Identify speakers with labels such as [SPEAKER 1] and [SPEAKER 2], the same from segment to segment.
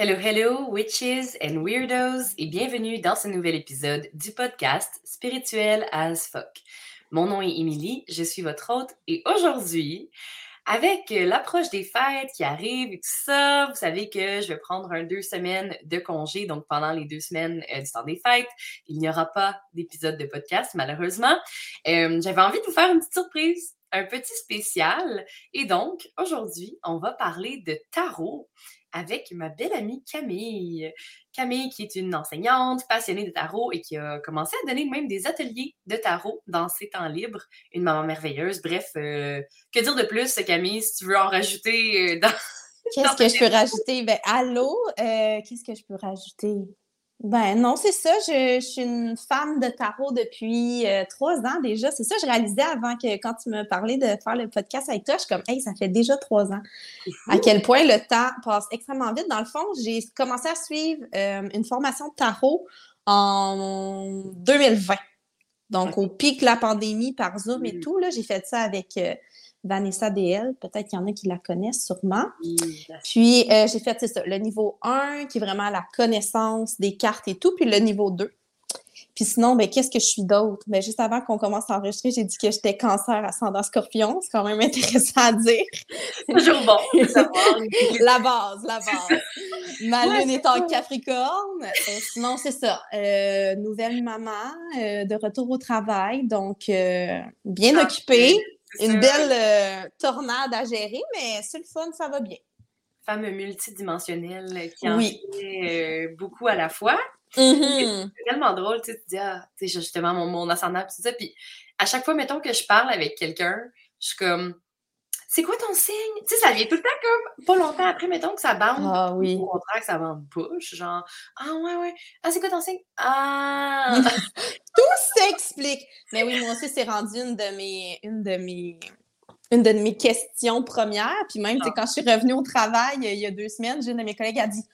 [SPEAKER 1] Hello, hello, witches and weirdos, et bienvenue dans ce nouvel épisode du podcast Spirituel as fuck. Mon nom est Émilie, je suis votre hôte, et aujourd'hui, avec l'approche des fêtes qui arrivent et tout ça, vous savez que je vais prendre un deux semaines de congé, donc pendant les deux semaines euh, du temps des fêtes, il n'y aura pas d'épisode de podcast, malheureusement. Euh, J'avais envie de vous faire une petite surprise un petit spécial. Et donc, aujourd'hui, on va parler de tarot avec ma belle amie Camille. Camille, qui est une enseignante passionnée de tarot et qui a commencé à donner même des ateliers de tarot dans ses temps libres. Une maman merveilleuse. Bref, euh, que dire de plus, Camille, si tu veux en rajouter euh, dans.
[SPEAKER 2] Qu'est-ce que je peux rajouter? Ben, allô? Euh, qu'est-ce que je peux rajouter? Ben non, c'est ça. Je, suis une femme de tarot depuis euh, trois ans déjà. C'est ça, je réalisais avant que quand tu me parlais de faire le podcast avec toi, je suis comme, hey, ça fait déjà trois ans. À quel point le temps passe extrêmement vite. Dans le fond, j'ai commencé à suivre euh, une formation de tarot en 2020. Donc, au pic de la pandémie par Zoom et tout, là, j'ai fait ça avec euh, Vanessa DL. Peut-être qu'il y en a qui la connaissent sûrement. Puis, euh, j'ai fait, c'est ça, le niveau 1, qui est vraiment la connaissance des cartes et tout, puis le niveau 2. Puis sinon, ben, qu'est-ce que je suis d'autre? Mais ben, juste avant qu'on commence à enregistrer, j'ai dit que j'étais cancer ascendant scorpion. C'est quand même intéressant à dire.
[SPEAKER 1] Toujours bon
[SPEAKER 2] la base, la base. Ma lune est en capricorne. Euh, sinon, c'est ça. Euh, nouvelle maman, de retour au travail. Donc, bien occupée une belle euh, tornade à gérer, mais c'est le fun, ça va bien.
[SPEAKER 1] Femme multidimensionnelle qui en fait euh, beaucoup à la fois.
[SPEAKER 2] Mm-hmm.
[SPEAKER 1] C'est tellement drôle, tu sais, tu dis, ah, tu sais, justement, mon, mon ascendant, tout ça. Puis à chaque fois, mettons que je parle avec quelqu'un, je suis comme, c'est quoi ton signe? Tu sais, ça vient tout le temps comme pas longtemps après, mettons que ça bande.
[SPEAKER 2] Ah oui.
[SPEAKER 1] Au contraire, que ça bande pas. genre, ah ouais, ouais. Ah, c'est quoi ton signe? Ah!
[SPEAKER 2] tout s'explique. Mais oui, moi aussi, c'est rendu une de mes, une de mes, une de mes questions premières. Puis même, ah. quand je suis revenue au travail il y a deux semaines, j'ai une de mes collègues a dit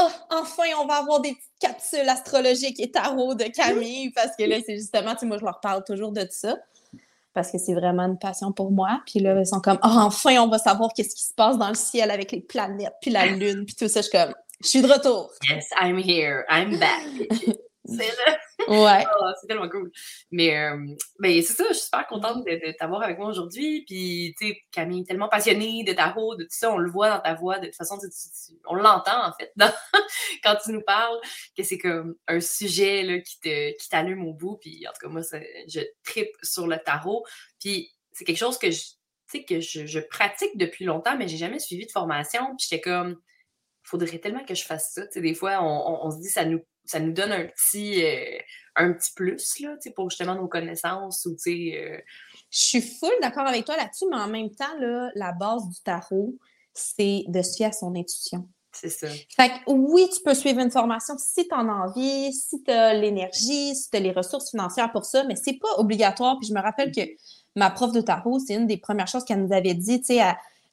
[SPEAKER 2] Oh, enfin, on va avoir des petites capsules astrologiques et tarot de Camille, parce que là, c'est justement, tu sais, moi, je leur parle toujours de ça parce que c'est vraiment une passion pour moi. Puis là, ils sont comme, oh, enfin, on va savoir qu'est-ce qui se passe dans le ciel avec les planètes, puis la lune, puis tout ça. Je suis comme, je suis de retour.
[SPEAKER 1] Yes, I'm here. I'm back.
[SPEAKER 2] Ouais.
[SPEAKER 1] Oh, c'est tellement cool. Mais, euh, mais c'est ça, je suis super contente de, t'avoir avec moi aujourd'hui. Puis, tu sais, Camille, tellement passionnée de tarot, de tout ça, on le voit dans ta voix. De toute façon, on l'entend, en fait, quand tu nous parles, que c'est comme un sujet là, qui, te, qui t'allume au bout. Puis, en tout cas, moi, je tripe sur le tarot. Puis, c'est quelque chose que je, que je, je, pratique depuis longtemps, mais j'ai jamais suivi de formation. Puis, j'étais comme, faudrait tellement que je fasse ça. Tu sais, des fois, on, on, se dit, ça nous ça nous donne un petit, euh, un petit plus là, pour justement nos connaissances. Ou, euh...
[SPEAKER 2] Je suis full d'accord avec toi là-dessus, mais en même temps, là, la base du tarot, c'est de se fier à son intuition.
[SPEAKER 1] C'est ça.
[SPEAKER 2] Fait que oui, tu peux suivre une formation si tu en as envie, si tu as l'énergie, si tu as les ressources financières pour ça, mais c'est pas obligatoire. Puis je me rappelle que ma prof de tarot, c'est une des premières choses qu'elle nous avait dit, tu sais,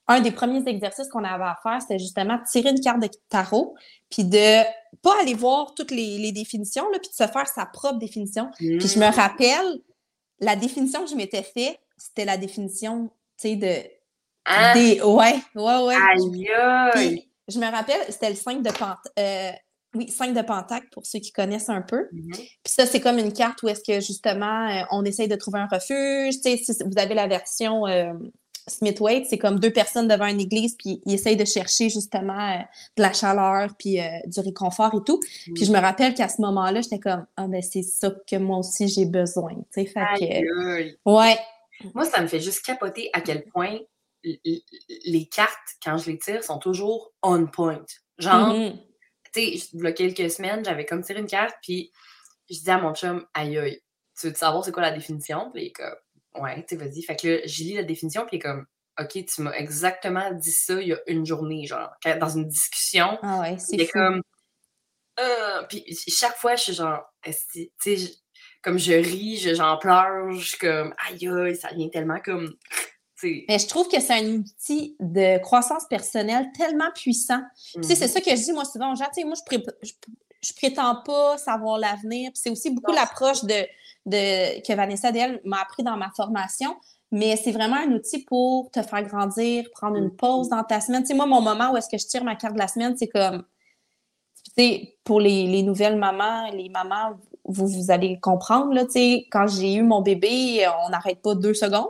[SPEAKER 2] un des premiers exercices qu'on avait à faire, c'était justement tirer une carte de tarot, puis de pas aller voir toutes les, définitions, là, puis de se faire sa propre définition. Puis je me mmh. rappelle, la définition que je m'étais fait, c'était la définition, tu sais, de...
[SPEAKER 1] Ah!
[SPEAKER 2] Des... Ouais, ouais, ouais.
[SPEAKER 1] Aïe,
[SPEAKER 2] je me rappelle, c'était le 5 de Pentacle. Euh, oui, 5 de Pentacle, pour ceux qui connaissent un peu. Mmh puis ça, c'est comme une carte où est-ce que, justement, euh, on essaye de trouver un refuge. Tu sais, vous avez la version... Euh, Smith-Waite, c'est comme deux personnes devant une église, puis ils essayent de chercher justement euh, de la chaleur, puis euh, du réconfort et tout. Puis je me rappelle qu'à ce moment-là, j'étais comme, ah ben c'est ça que moi aussi j'ai besoin, tu sais, fait Ouais.
[SPEAKER 1] Moi, ça me fait juste capoter à quel point les cartes, quand je les tire, sont toujours on point. Genre, mm-hmm. tu sais, il y a quelques semaines, j'avais comme tiré une carte, puis je disais à mon chum, aïe aïe, tu veux savoir c'est quoi la définition? Puis comme, Ouais, tu vas-y. Fait que là, j'ai lu la définition, puis comme, OK, tu m'as exactement dit ça il y a une journée, genre, dans une discussion.
[SPEAKER 2] Ah ouais, c'est
[SPEAKER 1] comme, euh, puis chaque fois, je suis genre, tu sais, comme je ris, j'en pleure, je suis comme, aïe, aïe, ça vient tellement comme.
[SPEAKER 2] Mais je trouve que c'est un outil de croissance personnelle tellement puissant. Tu sais, c'est mm-hmm. ça que je dis, moi, souvent, genre, tu sais, moi, je, je, prétends pas savoir l'avenir. c'est aussi beaucoup l'approche de de, que Vanessa DL m'a appris dans ma formation. Mais c'est vraiment un outil pour te faire grandir, prendre une pause dans ta semaine. Tu sais, moi, mon moment où est-ce que je tire ma carte de la semaine, c'est comme sais, pour les, les, nouvelles mamans, les mamans, vous, vous allez comprendre, là, tu sais, quand j'ai eu mon bébé, on n'arrête pas deux secondes.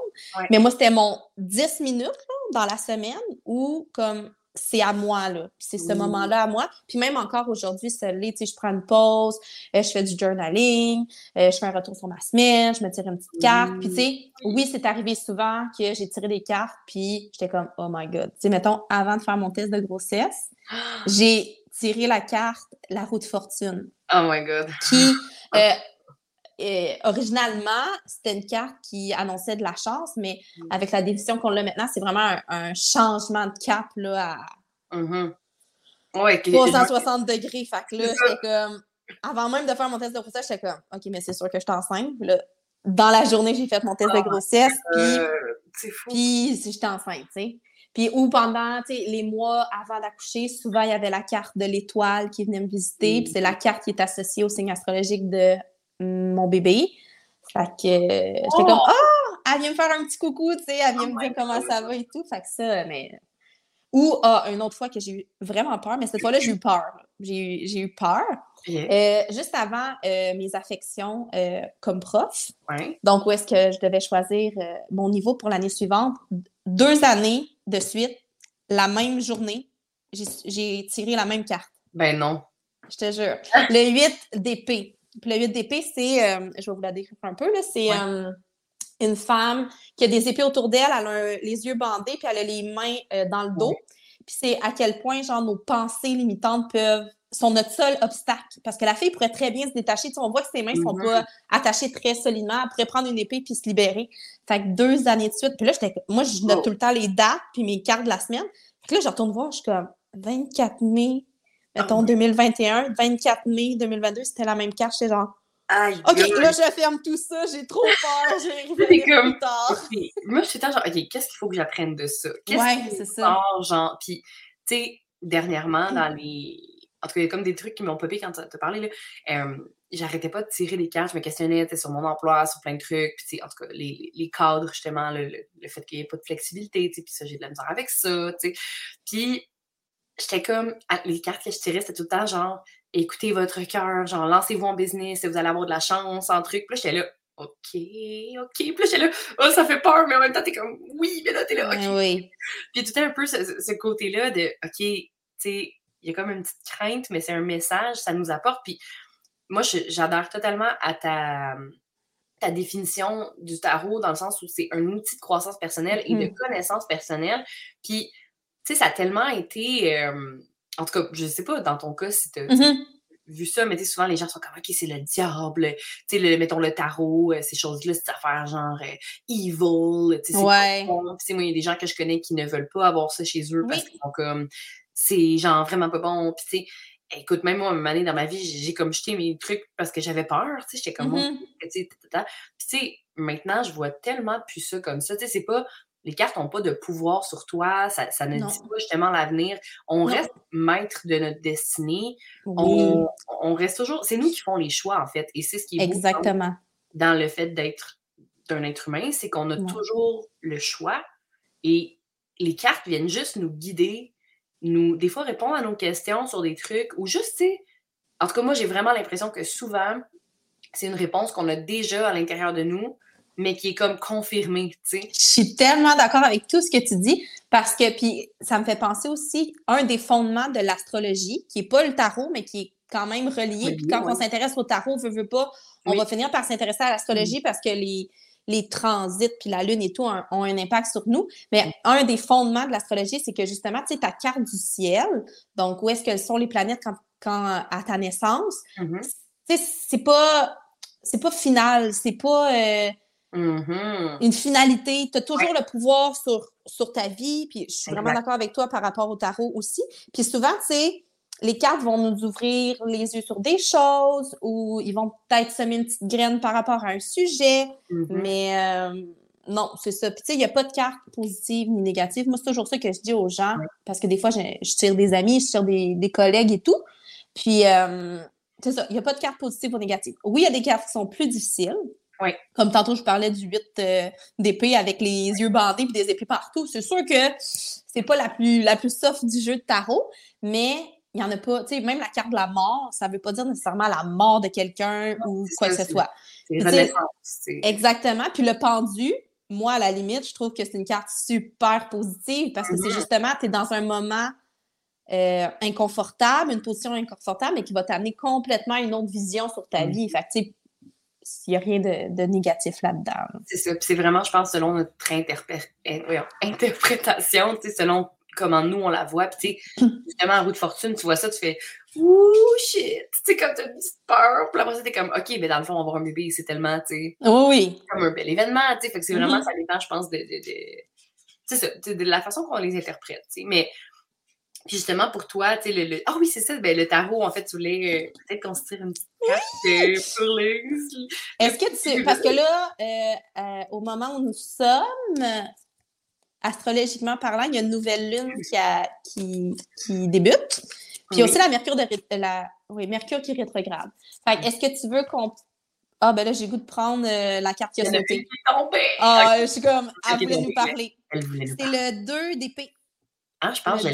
[SPEAKER 2] Mais moi, c'était mon 10 minutes là, dans la semaine où, comme, c'est à moi, là. C'est ce moment-là à moi. Puis même encore aujourd'hui, tu sais, je prends une pause, euh, je fais du journaling, euh, je fais un retour sur ma semaine, je me tire une petite carte. Puis tu sais, oui, c'est arrivé souvent que j'ai tiré des cartes, puis j'étais comme, oh my God. Tu sais, mettons, avant de faire mon test de grossesse, j'ai tiré la carte La roue de fortune.
[SPEAKER 1] Oh my God.
[SPEAKER 2] Qui, euh, et, originalement, c'était une carte qui annonçait de la chance, mais mm. avec la décision qu'on a maintenant, c'est vraiment un, changement de cap là, à
[SPEAKER 1] mm
[SPEAKER 2] 360 degrés. Fait que là, j'étais comme. Avant même de faire mon test de grossesse, j'étais comme OK, mais c'est sûr que je suis enceinte. Là, dans la journée, j'ai fait mon test de ah, grossesse. Puis,
[SPEAKER 1] euh,
[SPEAKER 2] puis j'étais enceinte, tu sais. Puis ou pendant les mois avant d'accoucher, souvent il y avait la carte de l'étoile qui venait me visiter. Puis c'est la carte qui est associée au signe astrologique de mon bébé. Fait que j'étais comme oh! Elle vient me faire un petit coucou, tu sais, elle vient oh me dire comment ça va et tout. Fait que ça, mais. Ou ah, une autre fois que j'ai eu vraiment peur, mais cette fois-là, j'ai eu peur. J'ai eu, peur. Euh, juste avant euh, mes affections euh, comme prof. Donc, où est-ce que je devais choisir mon niveau pour l'année suivante? Deux années de suite, la même journée, j'ai tiré la même carte.
[SPEAKER 1] Ben non.
[SPEAKER 2] Je te jure. Le 8 d'épée. Puis le 8 d'épée, c'est, euh, je vais vous la décrire un peu, là, c'est euh, une femme qui a des épées autour d'elle, elle a les yeux bandés, puis elle a les mains euh, dans le dos. Puis c'est à quel point, genre, nos pensées limitantes peuvent sont notre seul obstacle. Parce que la fille pourrait très bien se détacher. Tu on voit que ses mains ne sont mm-hmm. pas attachées très solidement. Elle pourrait prendre une épée puis se libérer. Fait que deux années de suite. Puis là, moi, je note oh. tout le temps les dates puis mes cartes de la semaine. Puis là, je retourne voir, je suis comme 24 mai mettons, 2021, 24 mai 2022, c'était la même carte. J'étais genre, OK, là, je ferme tout ça, j'ai trop peur, j'ai comme... plus tard.
[SPEAKER 1] Moi, je suis genre, OK, qu'est-ce qu'il faut que j'apprenne de ça?
[SPEAKER 2] Ouais, c'est ça.
[SPEAKER 1] genre, puis, tu sais, dernièrement, dans les... En tout cas, il y a comme des trucs qui m'ont popé quand tu as parlé, là. Euh, j'arrêtais pas de tirer des cartes, je me questionnais sur mon emploi, sur plein de trucs, puis en tout cas, les, les cadres, justement, le, le, fait qu'il n'y ait pas de flexibilité, puis ça, j'ai de la misère avec ça, tu sais. Puis j'étais comme, les cartes que je tirais, c'était tout le temps genre, écoutez votre cœur, genre, lancez-vous en business, et vous allez avoir de la chance, en truc. Puis là, j'étais là, OK, OK. Puis là, j'étais là, oh, ça fait peur, mais en même temps, t'es comme, oui, mais là, t'es là, OK.
[SPEAKER 2] Oui.
[SPEAKER 1] Puis tout un peu ce, côté-là de, OK, tu sais, il y a comme une petite crainte, mais c'est un message, ça nous apporte. Puis moi, j'adore totalement à ta, ta définition du tarot dans le sens où c'est un outil de croissance personnelle et de mm-hmm. connaissance personnelle. Puis sais, ça a tellement été. Euh, en tout cas, je sais pas dans ton cas si tu as mm-hmm. vu ça, mais souvent les gens sont comme, OK, c'est le diable. Tu sais, mettons le tarot, euh, ces choses-là, c'est affaire genre euh, evil. Tu sais,
[SPEAKER 2] ouais.
[SPEAKER 1] moi, il y a des gens que je connais qui ne veulent pas avoir ça chez eux parce qu'ils sont comme, c'est genre vraiment pas bon. Puis, tu sais, écoute, même moi, une année dans ma vie, j'ai comme jeté mes trucs parce que j'avais peur, tu sais, j'étais comme, tu sais, puis tu sais, maintenant, je vois tellement plus ça comme ça, tu sais, c'est pas, les cartes n'ont pas de pouvoir sur toi, ça, ne dit pas justement l'avenir. On reste maître de notre destinée. On, reste toujours. C'est nous qui font les choix, en fait. Et c'est ce qui est
[SPEAKER 2] Exactement.
[SPEAKER 1] dans le fait d'être d'un être humain, c'est qu'on a toujours le choix. Et les cartes viennent juste nous guider, nous, des fois, répondre à nos questions sur des trucs ou juste, tu sais. En tout cas, moi, j'ai vraiment l'impression que souvent, c'est une réponse qu'on a déjà à l'intérieur de nous, mais qui est comme confirmé, tu sais.
[SPEAKER 2] Je suis tellement d'accord avec tout ce que tu dis parce que, puis ça me fait penser aussi, un des fondements de l'astrologie, qui est pas le tarot, mais qui est quand même relié. puis quand on s'intéresse au tarot, on veut, veut pas, on va finir par s'intéresser à l'astrologie parce que les, les transits, puis la lune et tout ont, un impact sur nous. Mais un des fondements de l'astrologie, c'est que justement, tu sais, ta carte du ciel, donc où est-ce que sont les planètes quand, quand à ta naissance, mm-hmm. tu sais, c'est pas, c'est pas final, c'est pas... Euh,
[SPEAKER 1] Mm-hmm.
[SPEAKER 2] une finalité. Tu as toujours le pouvoir sur, sur ta vie. Puis je suis vraiment d'accord avec toi par rapport au tarot aussi. Puis souvent, tu les cartes vont nous ouvrir les yeux sur des choses ou ils vont peut-être semer une petite graine par rapport à un sujet.
[SPEAKER 1] Mm-hmm.
[SPEAKER 2] Mais euh, non, c'est ça. Puis tu sais, il n'y a pas de carte positive ni négative. Moi, c'est toujours ça que je dis aux gens parce que des fois, je, tire des amis, je tire des, collègues et tout. Puis, euh, c'est ça, il n'y a pas de carte positive ou négative. Oui, il y a des cartes qui sont plus difficiles.
[SPEAKER 1] Oui.
[SPEAKER 2] Comme tantôt, je parlais du 8 euh, d'épée avec les yeux bandés et des épées partout. C'est sûr que c'est pas la plus, la plus soft du jeu de tarot, mais il n'y en a pas. Tu sais, même la carte de la mort, ça ne veut pas dire nécessairement la mort de quelqu'un ou quoi que ce soit. Exactement. Puis le pendu, moi, à la limite, je trouve que c'est une carte super positive parce que c'est mm-hmm. justement, tu es dans un moment euh, inconfortable, une position inconfortable, mais qui va t'amener complètement une autre vision sur ta mm. vie. Fait tu il n'y a rien de, négatif là-dedans.
[SPEAKER 1] C'est ça. c'est vraiment, je pense, selon notre eh, interprétation, selon comment nous on la voit. Puis, justement, en roue de fortune, tu vois ça, tu fais Ouh, shit! Tu sais, comme t'as une petite peur. Puis après, t'es comme OK, mais dans le fond, on va avoir un bébé, c'est tellement, tu sais.
[SPEAKER 2] Oui,
[SPEAKER 1] Comme un bel événement, tu sais. Fait que c'est vraiment, mm-hmm. ça dépend, je pense, de. de, de... ça, de la façon qu'on les interprète, tu sais. Mais puis justement, pour toi, tu sais, le, Ah oui, c'est ça, ben, le tarot, en fait, tu voulais euh, peut-être construire une petite carte euh, pour les...
[SPEAKER 2] Est-ce que tu... Parce que là, euh, au moment où nous sommes, astrologiquement parlant, il y a une nouvelle lune qui, a, qui, qui débute. Puis aussi la Mercure, de, la, oui, Mercure qui rétrograde. Fait est-ce que tu veux qu'on ah, ben là, j'ai goût de prendre la carte qui a sauté. Ah, je suis comme, elle voulait nous parler. C'est le 2 d'épée.
[SPEAKER 1] Ah, je pense que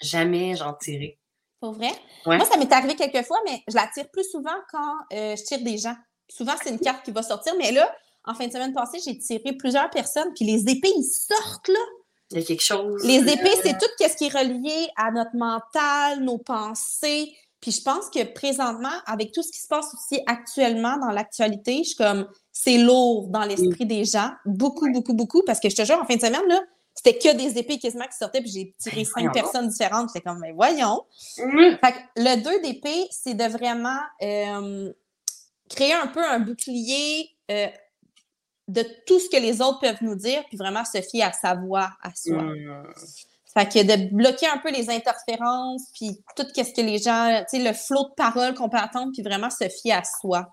[SPEAKER 1] jamais j'en tirais.
[SPEAKER 2] Pour vrai? Moi, ça m'est arrivé quelques fois, mais je la tire plus souvent quand euh, je tire des gens. Souvent, c'est une carte qui va sortir, mais là, en fin de semaine passée, j'ai tiré plusieurs personnes, puis les épées, ils sortent, là.
[SPEAKER 1] Il y a quelque chose.
[SPEAKER 2] Les épées, c'est tout ce qui est relié à notre mental, nos pensées. Puis je pense que présentement, avec tout ce qui se passe aussi actuellement dans l'actualité, je suis comme, c'est lourd dans l'esprit des gens. Beaucoup, beaucoup, beaucoup. Parce que je te jure, en fin de semaine, là, c'était que des épées quasiment qui sortaient, puis j'ai tiré ben, cinq personnes différentes. C'était comme, mais voyons. Fait le 2 d'épée, c'est de vraiment euh, créer un peu un bouclier euh, de tout ce que les autres peuvent nous dire, puis vraiment se fier à sa voix, à soi. Mmh. Fait que de bloquer un peu les interférences, puis tout ce que les gens, tu sais, le flot de paroles qu'on peut attendre, puis vraiment se fier à soi.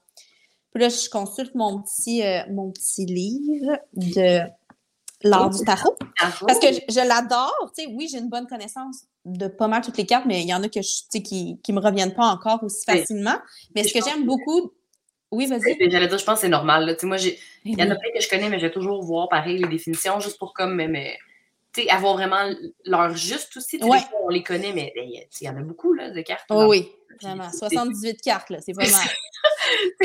[SPEAKER 2] Puis là, je consulte mon petit, euh, mon petit livre de l'art du tarot. Parce que je, l'adore. Tu sais, oui, j'ai une bonne connaissance de pas mal toutes les cartes, mais il y en a que je, qui ne me reviennent pas encore aussi facilement. Mais ce que j'aime beaucoup. Oui, vas-y.
[SPEAKER 1] J'allais dire, je pense que c'est normal. Là. Moi, il y en a plein que je connais, mais je vais toujours voir pareil les définitions, juste pour comme mais, avoir vraiment leur juste aussi. Ouais. on les connaît, mais il y en a beaucoup là, de cartes.
[SPEAKER 2] Oh, oui, vraiment. 78 cartes, là. C'est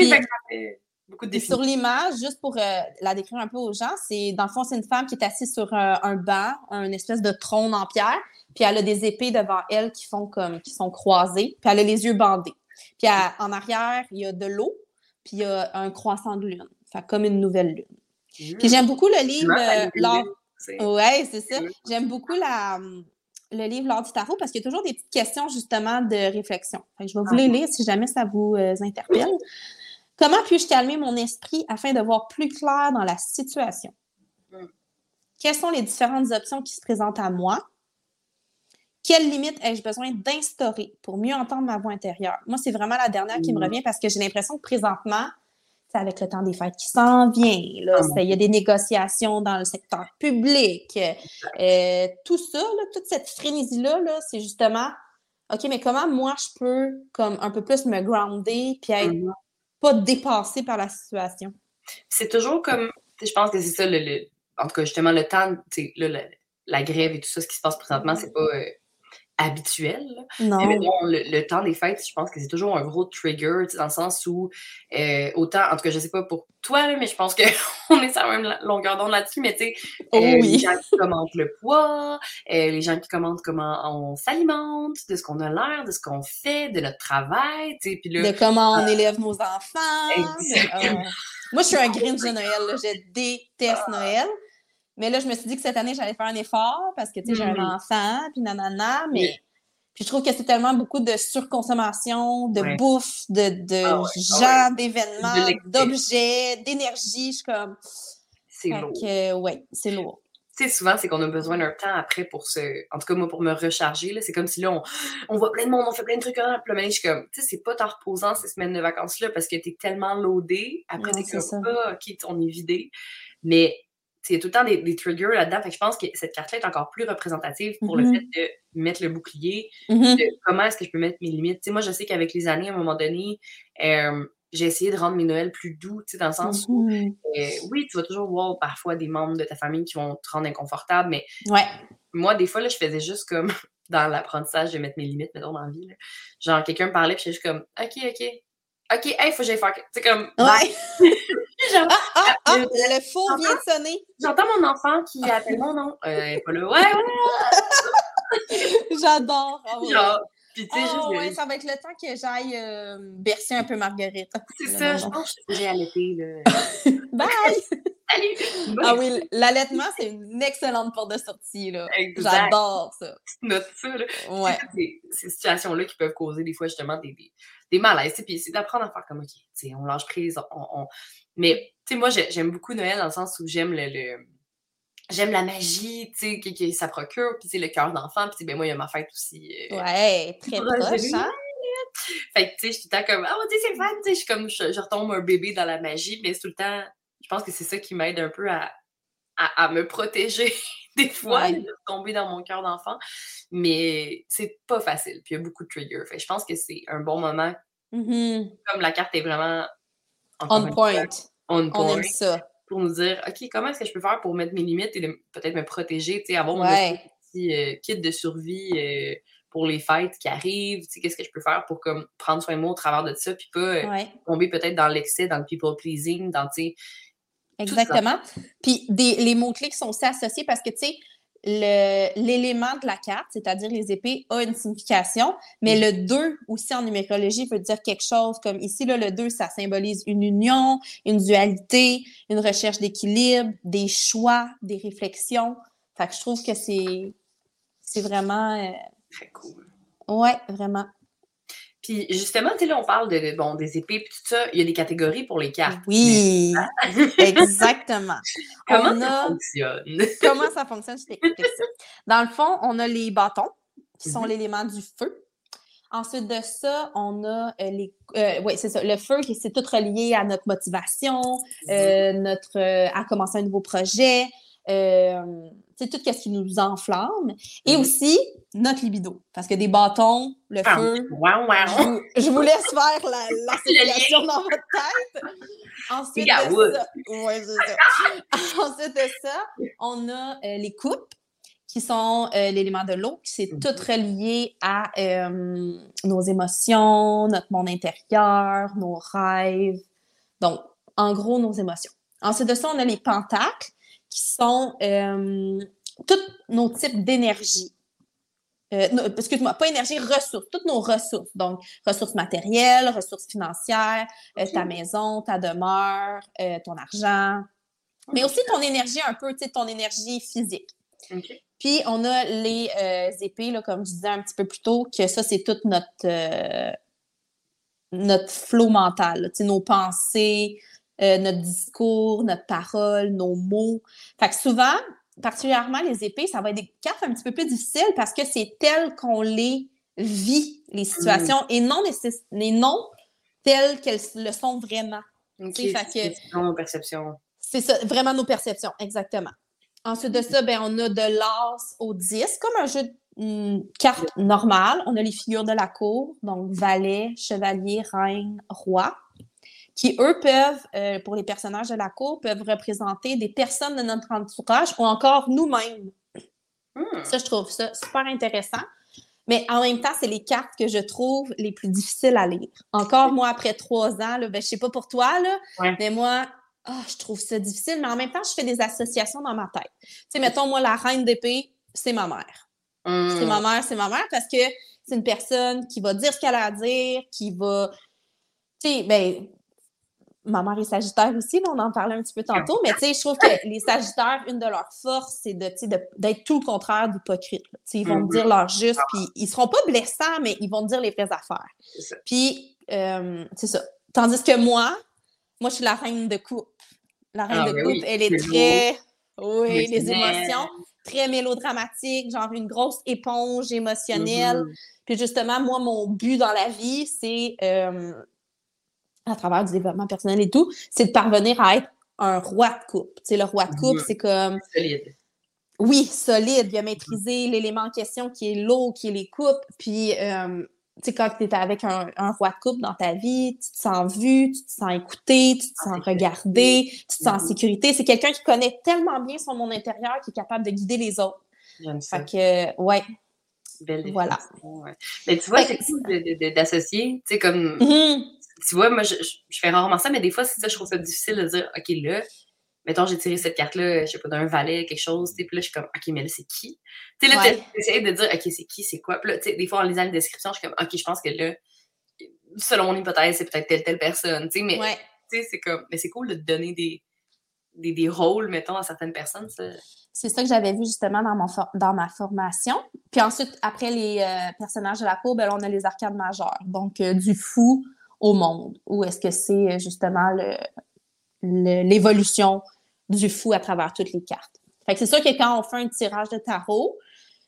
[SPEAKER 2] vraiment. Sur l'image, juste pour euh, la décrire un peu aux gens, c'est dans le fond, c'est une femme qui est assise sur euh, un banc, un espèce de trône en pierre, puis elle a des épées devant elle qui font comme qui sont croisées, puis elle a les yeux bandés. Puis en arrière, il y a de l'eau, puis il y a un croissant de lune, fait comme une nouvelle lune. Puis j'aime beaucoup le livre euh, Ouais, c'est ça. J'aime beaucoup la le livre L'art du tarot parce qu'il y a toujours des petites questions justement de réflexion. je vais vous ah les lire si jamais ça vous interpelle. Comment puis-je calmer mon esprit afin de voir plus clair dans la situation? Hmm. Quelles sont les différentes options qui se présentent à moi? Quelles limites ai-je besoin d'instaurer pour mieux entendre ma voix intérieure? Moi, c'est vraiment la dernière qui me hmm. revient parce que j'ai l'impression que présentement, c'est avec le temps des fêtes qui s'en vient, ah il y a des négociations dans le secteur public, euh, tout ça, toute cette frénésie-là, -là, c'est justement, OK, mais comment moi je peux comme un peu plus me grounder puis être hmm pas dépassé par la situation.
[SPEAKER 1] C'est toujours comme, je pense que c'est ça, le, en tout cas, justement, le temps, là, la, grève et tout ça, ce qui se passe présentement, c'est pas euh, habituel. Non. Mais bon, le, temps des fêtes, je pense que c'est toujours un gros trigger, dans le sens où, euh, autant, en tout cas, je sais pas pour toi, mais je pense qu'on est sur la même longueur d'onde là-dessus, mais tu sais,
[SPEAKER 2] oh
[SPEAKER 1] euh, les gens qui commentent le poids, euh, les gens qui commentent comment on s'alimente, de ce qu'on a l'air, de ce qu'on fait, de notre travail, tu sais, puis
[SPEAKER 2] De comment on élève nos enfants. moi, je suis un Grinch de Noël, je déteste Noël. Mais là, je me suis dit que cette année, j'allais faire un effort parce que, tu sais, j'ai un mm. enfant, puis nanana, mais... Puis je trouve que c'est tellement beaucoup de surconsommation, de bouffe, de, de ah ah gens, d'événements, d'objets, d'énergie. Je suis comme...
[SPEAKER 1] C'est lourd.
[SPEAKER 2] Oui, c'est lourd.
[SPEAKER 1] Tu sais, souvent, c'est qu'on a besoin d'un temps après pour se... En tout cas, moi, pour me recharger, c'est comme si là, on... on voit plein de monde, on fait plein de trucs, hein, puis là, je suis comme, tu sais, c'est pas en reposant ces semaines de vacances-là parce que t'es tellement loadé. Après, t'es comme, ah, OK, on est vidé. Mais il y a tout le temps des, triggers là-dedans. Fait je pense que cette carte-là est encore plus représentative pour le mm-hmm. fait de mettre le bouclier, de comment est-ce que je peux mettre mes limites. moi, je sais qu'avec les années, à un moment donné, euh, j'ai essayé de rendre mes Noëls plus doux, dans le sens où, mm-hmm. euh, oui, tu vas toujours voir parfois des membres de ta famille qui vont te rendre inconfortable, mais
[SPEAKER 2] ouais.
[SPEAKER 1] moi, des fois, là, je faisais juste comme dans l'apprentissage de mettre mes limites, mettons, dans la vie. Genre, quelqu'un me parlait, puis j'étais juste comme, OK, OK. OK, hey, faut que j'aille faire. C'est comme.
[SPEAKER 2] Ouais. Genre, ah, ah, ah, le faux vient de sonner.
[SPEAKER 1] J'entends mon enfant qui appelle mon nom. Euh, pas là. Ouais,
[SPEAKER 2] ouais. J'adore.
[SPEAKER 1] Oh, Genre, puis tu sais,
[SPEAKER 2] oh, ouais, ça va être le temps que j'aille euh, bercer un peu Marguerite.
[SPEAKER 1] C'est ça, je pense que j'ai allaité. Là.
[SPEAKER 2] Bye!
[SPEAKER 1] Salut!
[SPEAKER 2] Ah oui, l'allaitement, c'est une excellente porte de sortie. là. J'adore ça.
[SPEAKER 1] Note ça. Là.
[SPEAKER 2] Ouais.
[SPEAKER 1] Ces, ces situations-là qui peuvent causer des fois justement des, des, des malaises. Puis c'est d'apprendre à faire comme, OK, on lâche prise. On, on... Mais tu sais, moi, j'aime beaucoup Noël dans le sens où j'aime le... le j'aime la magie, tu sais, que, que, ça procure, puis c'est le cœur d'enfant, puis ben moi, il y a ma fête aussi.
[SPEAKER 2] Euh, ouais, très proche, hein?
[SPEAKER 1] Fait que, tu sais, je suis tout le temps comme, oh, tu sais, c'est le fun, tu sais, je suis comme, je, je, retombe un bébé dans la magie, mais c'est tout le temps, je pense que c'est ça qui m'aide un peu à, à, à, me protéger des fois, ouais. de tomber dans mon cœur d'enfant, mais c'est pas facile, puis il y a beaucoup de triggers. Fait je pense que c'est un bon moment,
[SPEAKER 2] mm -hmm.
[SPEAKER 1] comme la carte est vraiment...
[SPEAKER 2] On point.
[SPEAKER 1] On point.
[SPEAKER 2] On aime ça
[SPEAKER 1] pour nous dire, OK, comment est-ce que je peux faire pour mettre mes limites et peut-être me protéger, tu sais, avoir mon
[SPEAKER 2] ouais.
[SPEAKER 1] petit euh, kit de survie euh, pour les fêtes qui arrivent, tu sais, qu'est-ce que je peux faire pour comme prendre soin de moi au travers de ça, puis pas euh,
[SPEAKER 2] ouais.
[SPEAKER 1] tomber peut-être dans l'excès, dans le people pleasing, dans, tu sais.
[SPEAKER 2] Exactement. Puis des, les mots-clés qui sont aussi associés parce que, tu sais, l'élément de la carte, c'est-à-dire les épées, a une signification, mais le 2 aussi en numérologie veut dire quelque chose comme ici, là, le 2, ça symbolise une union, une dualité, une recherche d'équilibre, des choix, des réflexions. Fait que je trouve que c'est, c'est vraiment... Euh...
[SPEAKER 1] Très cool.
[SPEAKER 2] Ouais, vraiment.
[SPEAKER 1] Puis justement, tu sais, là, on parle de, bon, des épées puis tout ça. Il y a des catégories pour les cartes.
[SPEAKER 2] Oui, exactement.
[SPEAKER 1] Comment on ça a... fonctionne?
[SPEAKER 2] Comment ça fonctionne? Je t'explique ça. Dans le fond, on a les bâtons, qui sont mm -hmm. l'élément du feu. Ensuite de ça, on a euh, les. Euh, oui, c'est ça. Le feu, c'est tout relié à notre motivation, -hmm. euh, notre, à commencer un nouveau projet, c'est tout ce qui nous enflamme. Et mmh. aussi, notre libido. Parce que des bâtons, le
[SPEAKER 1] ah,
[SPEAKER 2] feu.
[SPEAKER 1] Wow, wow.
[SPEAKER 2] Je, vous, je, vous, laisse faire la, la dans votre tête. Ensuite de, ça, ouais, ça. Ensuite de ça, on a euh, les coupes qui sont euh, l'élément de l'eau, c'est mmh. tout relié à euh, nos émotions, notre monde intérieur, nos rêves. Donc, en gros, nos émotions. Ensuite de ça, on a les pentacles qui sont euh, tous nos types d'énergie. Euh, excuse-moi, pas énergie, ressources, toutes nos ressources. Donc, ressources matérielles, ressources financières, euh, ta maison, ta demeure, euh, ton argent, mais aussi ton énergie un peu, tu sais, ton énergie physique.
[SPEAKER 1] Okay.
[SPEAKER 2] Puis, on a les épées, là, comme je disais un petit peu plus tôt, que ça, c'est tout notre, notre flot mental, nos pensées, euh, notre discours, notre parole, nos mots. Fait que souvent, particulièrement les épées, ça va être des cartes un petit peu plus difficiles parce que c'est tel qu'on les vit, les situations, mmh. et non, les non telles qu'elles le sont vraiment.
[SPEAKER 1] Okay. C'est nos perceptions.
[SPEAKER 2] C'est ça, vraiment nos perceptions, exactement. Ensuite de ça, ben, on a de l'as au 10, comme un jeu de une carte normale. On a les figures de la cour, donc valet, chevalier, reine, roi qui, eux, peuvent, euh, pour les personnages de la cour, peuvent représenter des personnes de notre entourage ou encore nous-mêmes.
[SPEAKER 1] Hmm.
[SPEAKER 2] Ça, je trouve ça super intéressant. Mais en même temps, c'est les cartes que je trouve les plus difficiles à lire. Encore, moi, après trois ans, là, ben, je sais pas pour toi, là,
[SPEAKER 1] ouais.
[SPEAKER 2] mais moi, oh, je trouve ça difficile. Mais en même temps, je fais des associations dans ma tête. Tu sais, mettons, moi, la reine d'épée, c'est ma mère.
[SPEAKER 1] Hmm.
[SPEAKER 2] C'est ma mère, c'est ma mère parce que c'est une personne qui va dire ce qu'elle a à dire, qui va. Tu sais, ben, ma mère est sagittaire aussi, là, on en parlait un petit peu tantôt, mais tu sais, je trouve que les sagittaires, une de leurs forces, c'est de, d'être tout le contraire d'hypocrite. Ils vont mm -hmm. dire leur juste, puis ils seront pas blessants, mais ils vont dire les vraies affaires. Puis, euh, c'est ça. Tandis que moi, moi, je suis la reine de coupe. La reine ah, de coupe, oui. elle est très... Beau. Oui, les émotions, très mélodramatique, genre une grosse éponge émotionnelle. Mm -hmm. Puis justement, moi, mon but dans la vie, c'est... Euh, à travers du développement personnel et tout, c'est de parvenir à être un roi de coupe. Tu sais, le roi de coupe, c'est comme...
[SPEAKER 1] Solide.
[SPEAKER 2] Oui, solide. Il a maîtrisé mmh. l'élément en question qui est l'eau, qui est les coupes. Puis, euh, tu sais, quand tu es avec un, un, roi de coupe dans ta vie, tu te sens vu, tu te sens écouté, tu te sens regardé, tu te sens en sécurité. C'est quelqu'un qui connaît tellement bien son monde intérieur qui est capable de guider les autres.
[SPEAKER 1] Fait
[SPEAKER 2] que, ouais.
[SPEAKER 1] Belle
[SPEAKER 2] Voilà.
[SPEAKER 1] ouais. Mais tu vois, c'est cool d'associer, tu sais, comme,
[SPEAKER 2] Mhm.
[SPEAKER 1] Tu vois, moi, je, fais rarement ça, mais des fois, c'est ça, je trouve ça difficile de dire, OK, là, mettons, j'ai tiré cette carte-là, je sais pas, d'un valet, quelque chose, tu sais, puis là, je suis comme, OK, mais là, c'est qui? Tu sais, là,
[SPEAKER 2] Ouais.
[SPEAKER 1] t'essayes de dire, OK, c'est qui, c'est quoi? Puis là, tu sais, des fois, en lisant les descriptions, je suis comme, OK, je pense que là, selon mon hypothèse, c'est peut-être telle, telle personne, tu sais, mais,
[SPEAKER 2] Ouais.
[SPEAKER 1] tu sais, c'est comme, mais c'est cool de te donner des, des, des rôles, mettons, à certaines personnes, ça.
[SPEAKER 2] C'est ça que j'avais vu justement dans, mon for- dans ma formation. Puis ensuite, après les euh, personnages de la cour, ben là, on a les arcades majeures. Donc, euh, du fou au monde? Ou est-ce que c'est euh, justement l'évolution du fou à travers toutes les cartes? Fait que c'est sûr que quand on fait un tirage de tarot,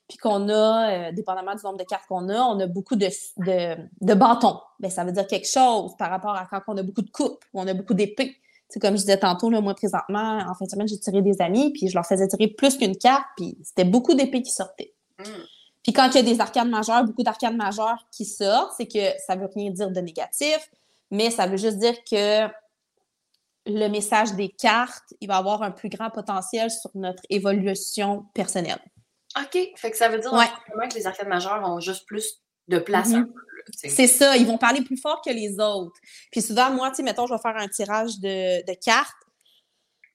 [SPEAKER 2] puis qu'on a, euh, dépendamment du nombre de cartes qu'on a, on a beaucoup de, de, bâtons. Ben, ça veut dire quelque chose par rapport à quand on a beaucoup de coupes ou on a beaucoup d'épées. C'est comme je disais tantôt, là, moi, présentement, en fin de semaine, j'ai tiré des amis, puis je leur faisais tirer plus qu'une carte, puis c'était beaucoup d'épées qui sortaient.
[SPEAKER 1] Mm.
[SPEAKER 2] Puis quand il y a des arcades majeures, beaucoup d'arcades majeures qui sortent, c'est que ça veut rien dire de négatif, mais ça veut juste dire que le message des cartes, il va avoir un plus grand potentiel sur notre évolution personnelle.
[SPEAKER 1] OK. Fait que ça veut dire
[SPEAKER 2] Ouais.
[SPEAKER 1] que les arcades majeures ont juste plus de place un peu. là, tu sais.
[SPEAKER 2] C'est ça, ils vont parler plus fort que les autres. Puis souvent, moi, tu sais, mettons, je vais faire un tirage de, de cartes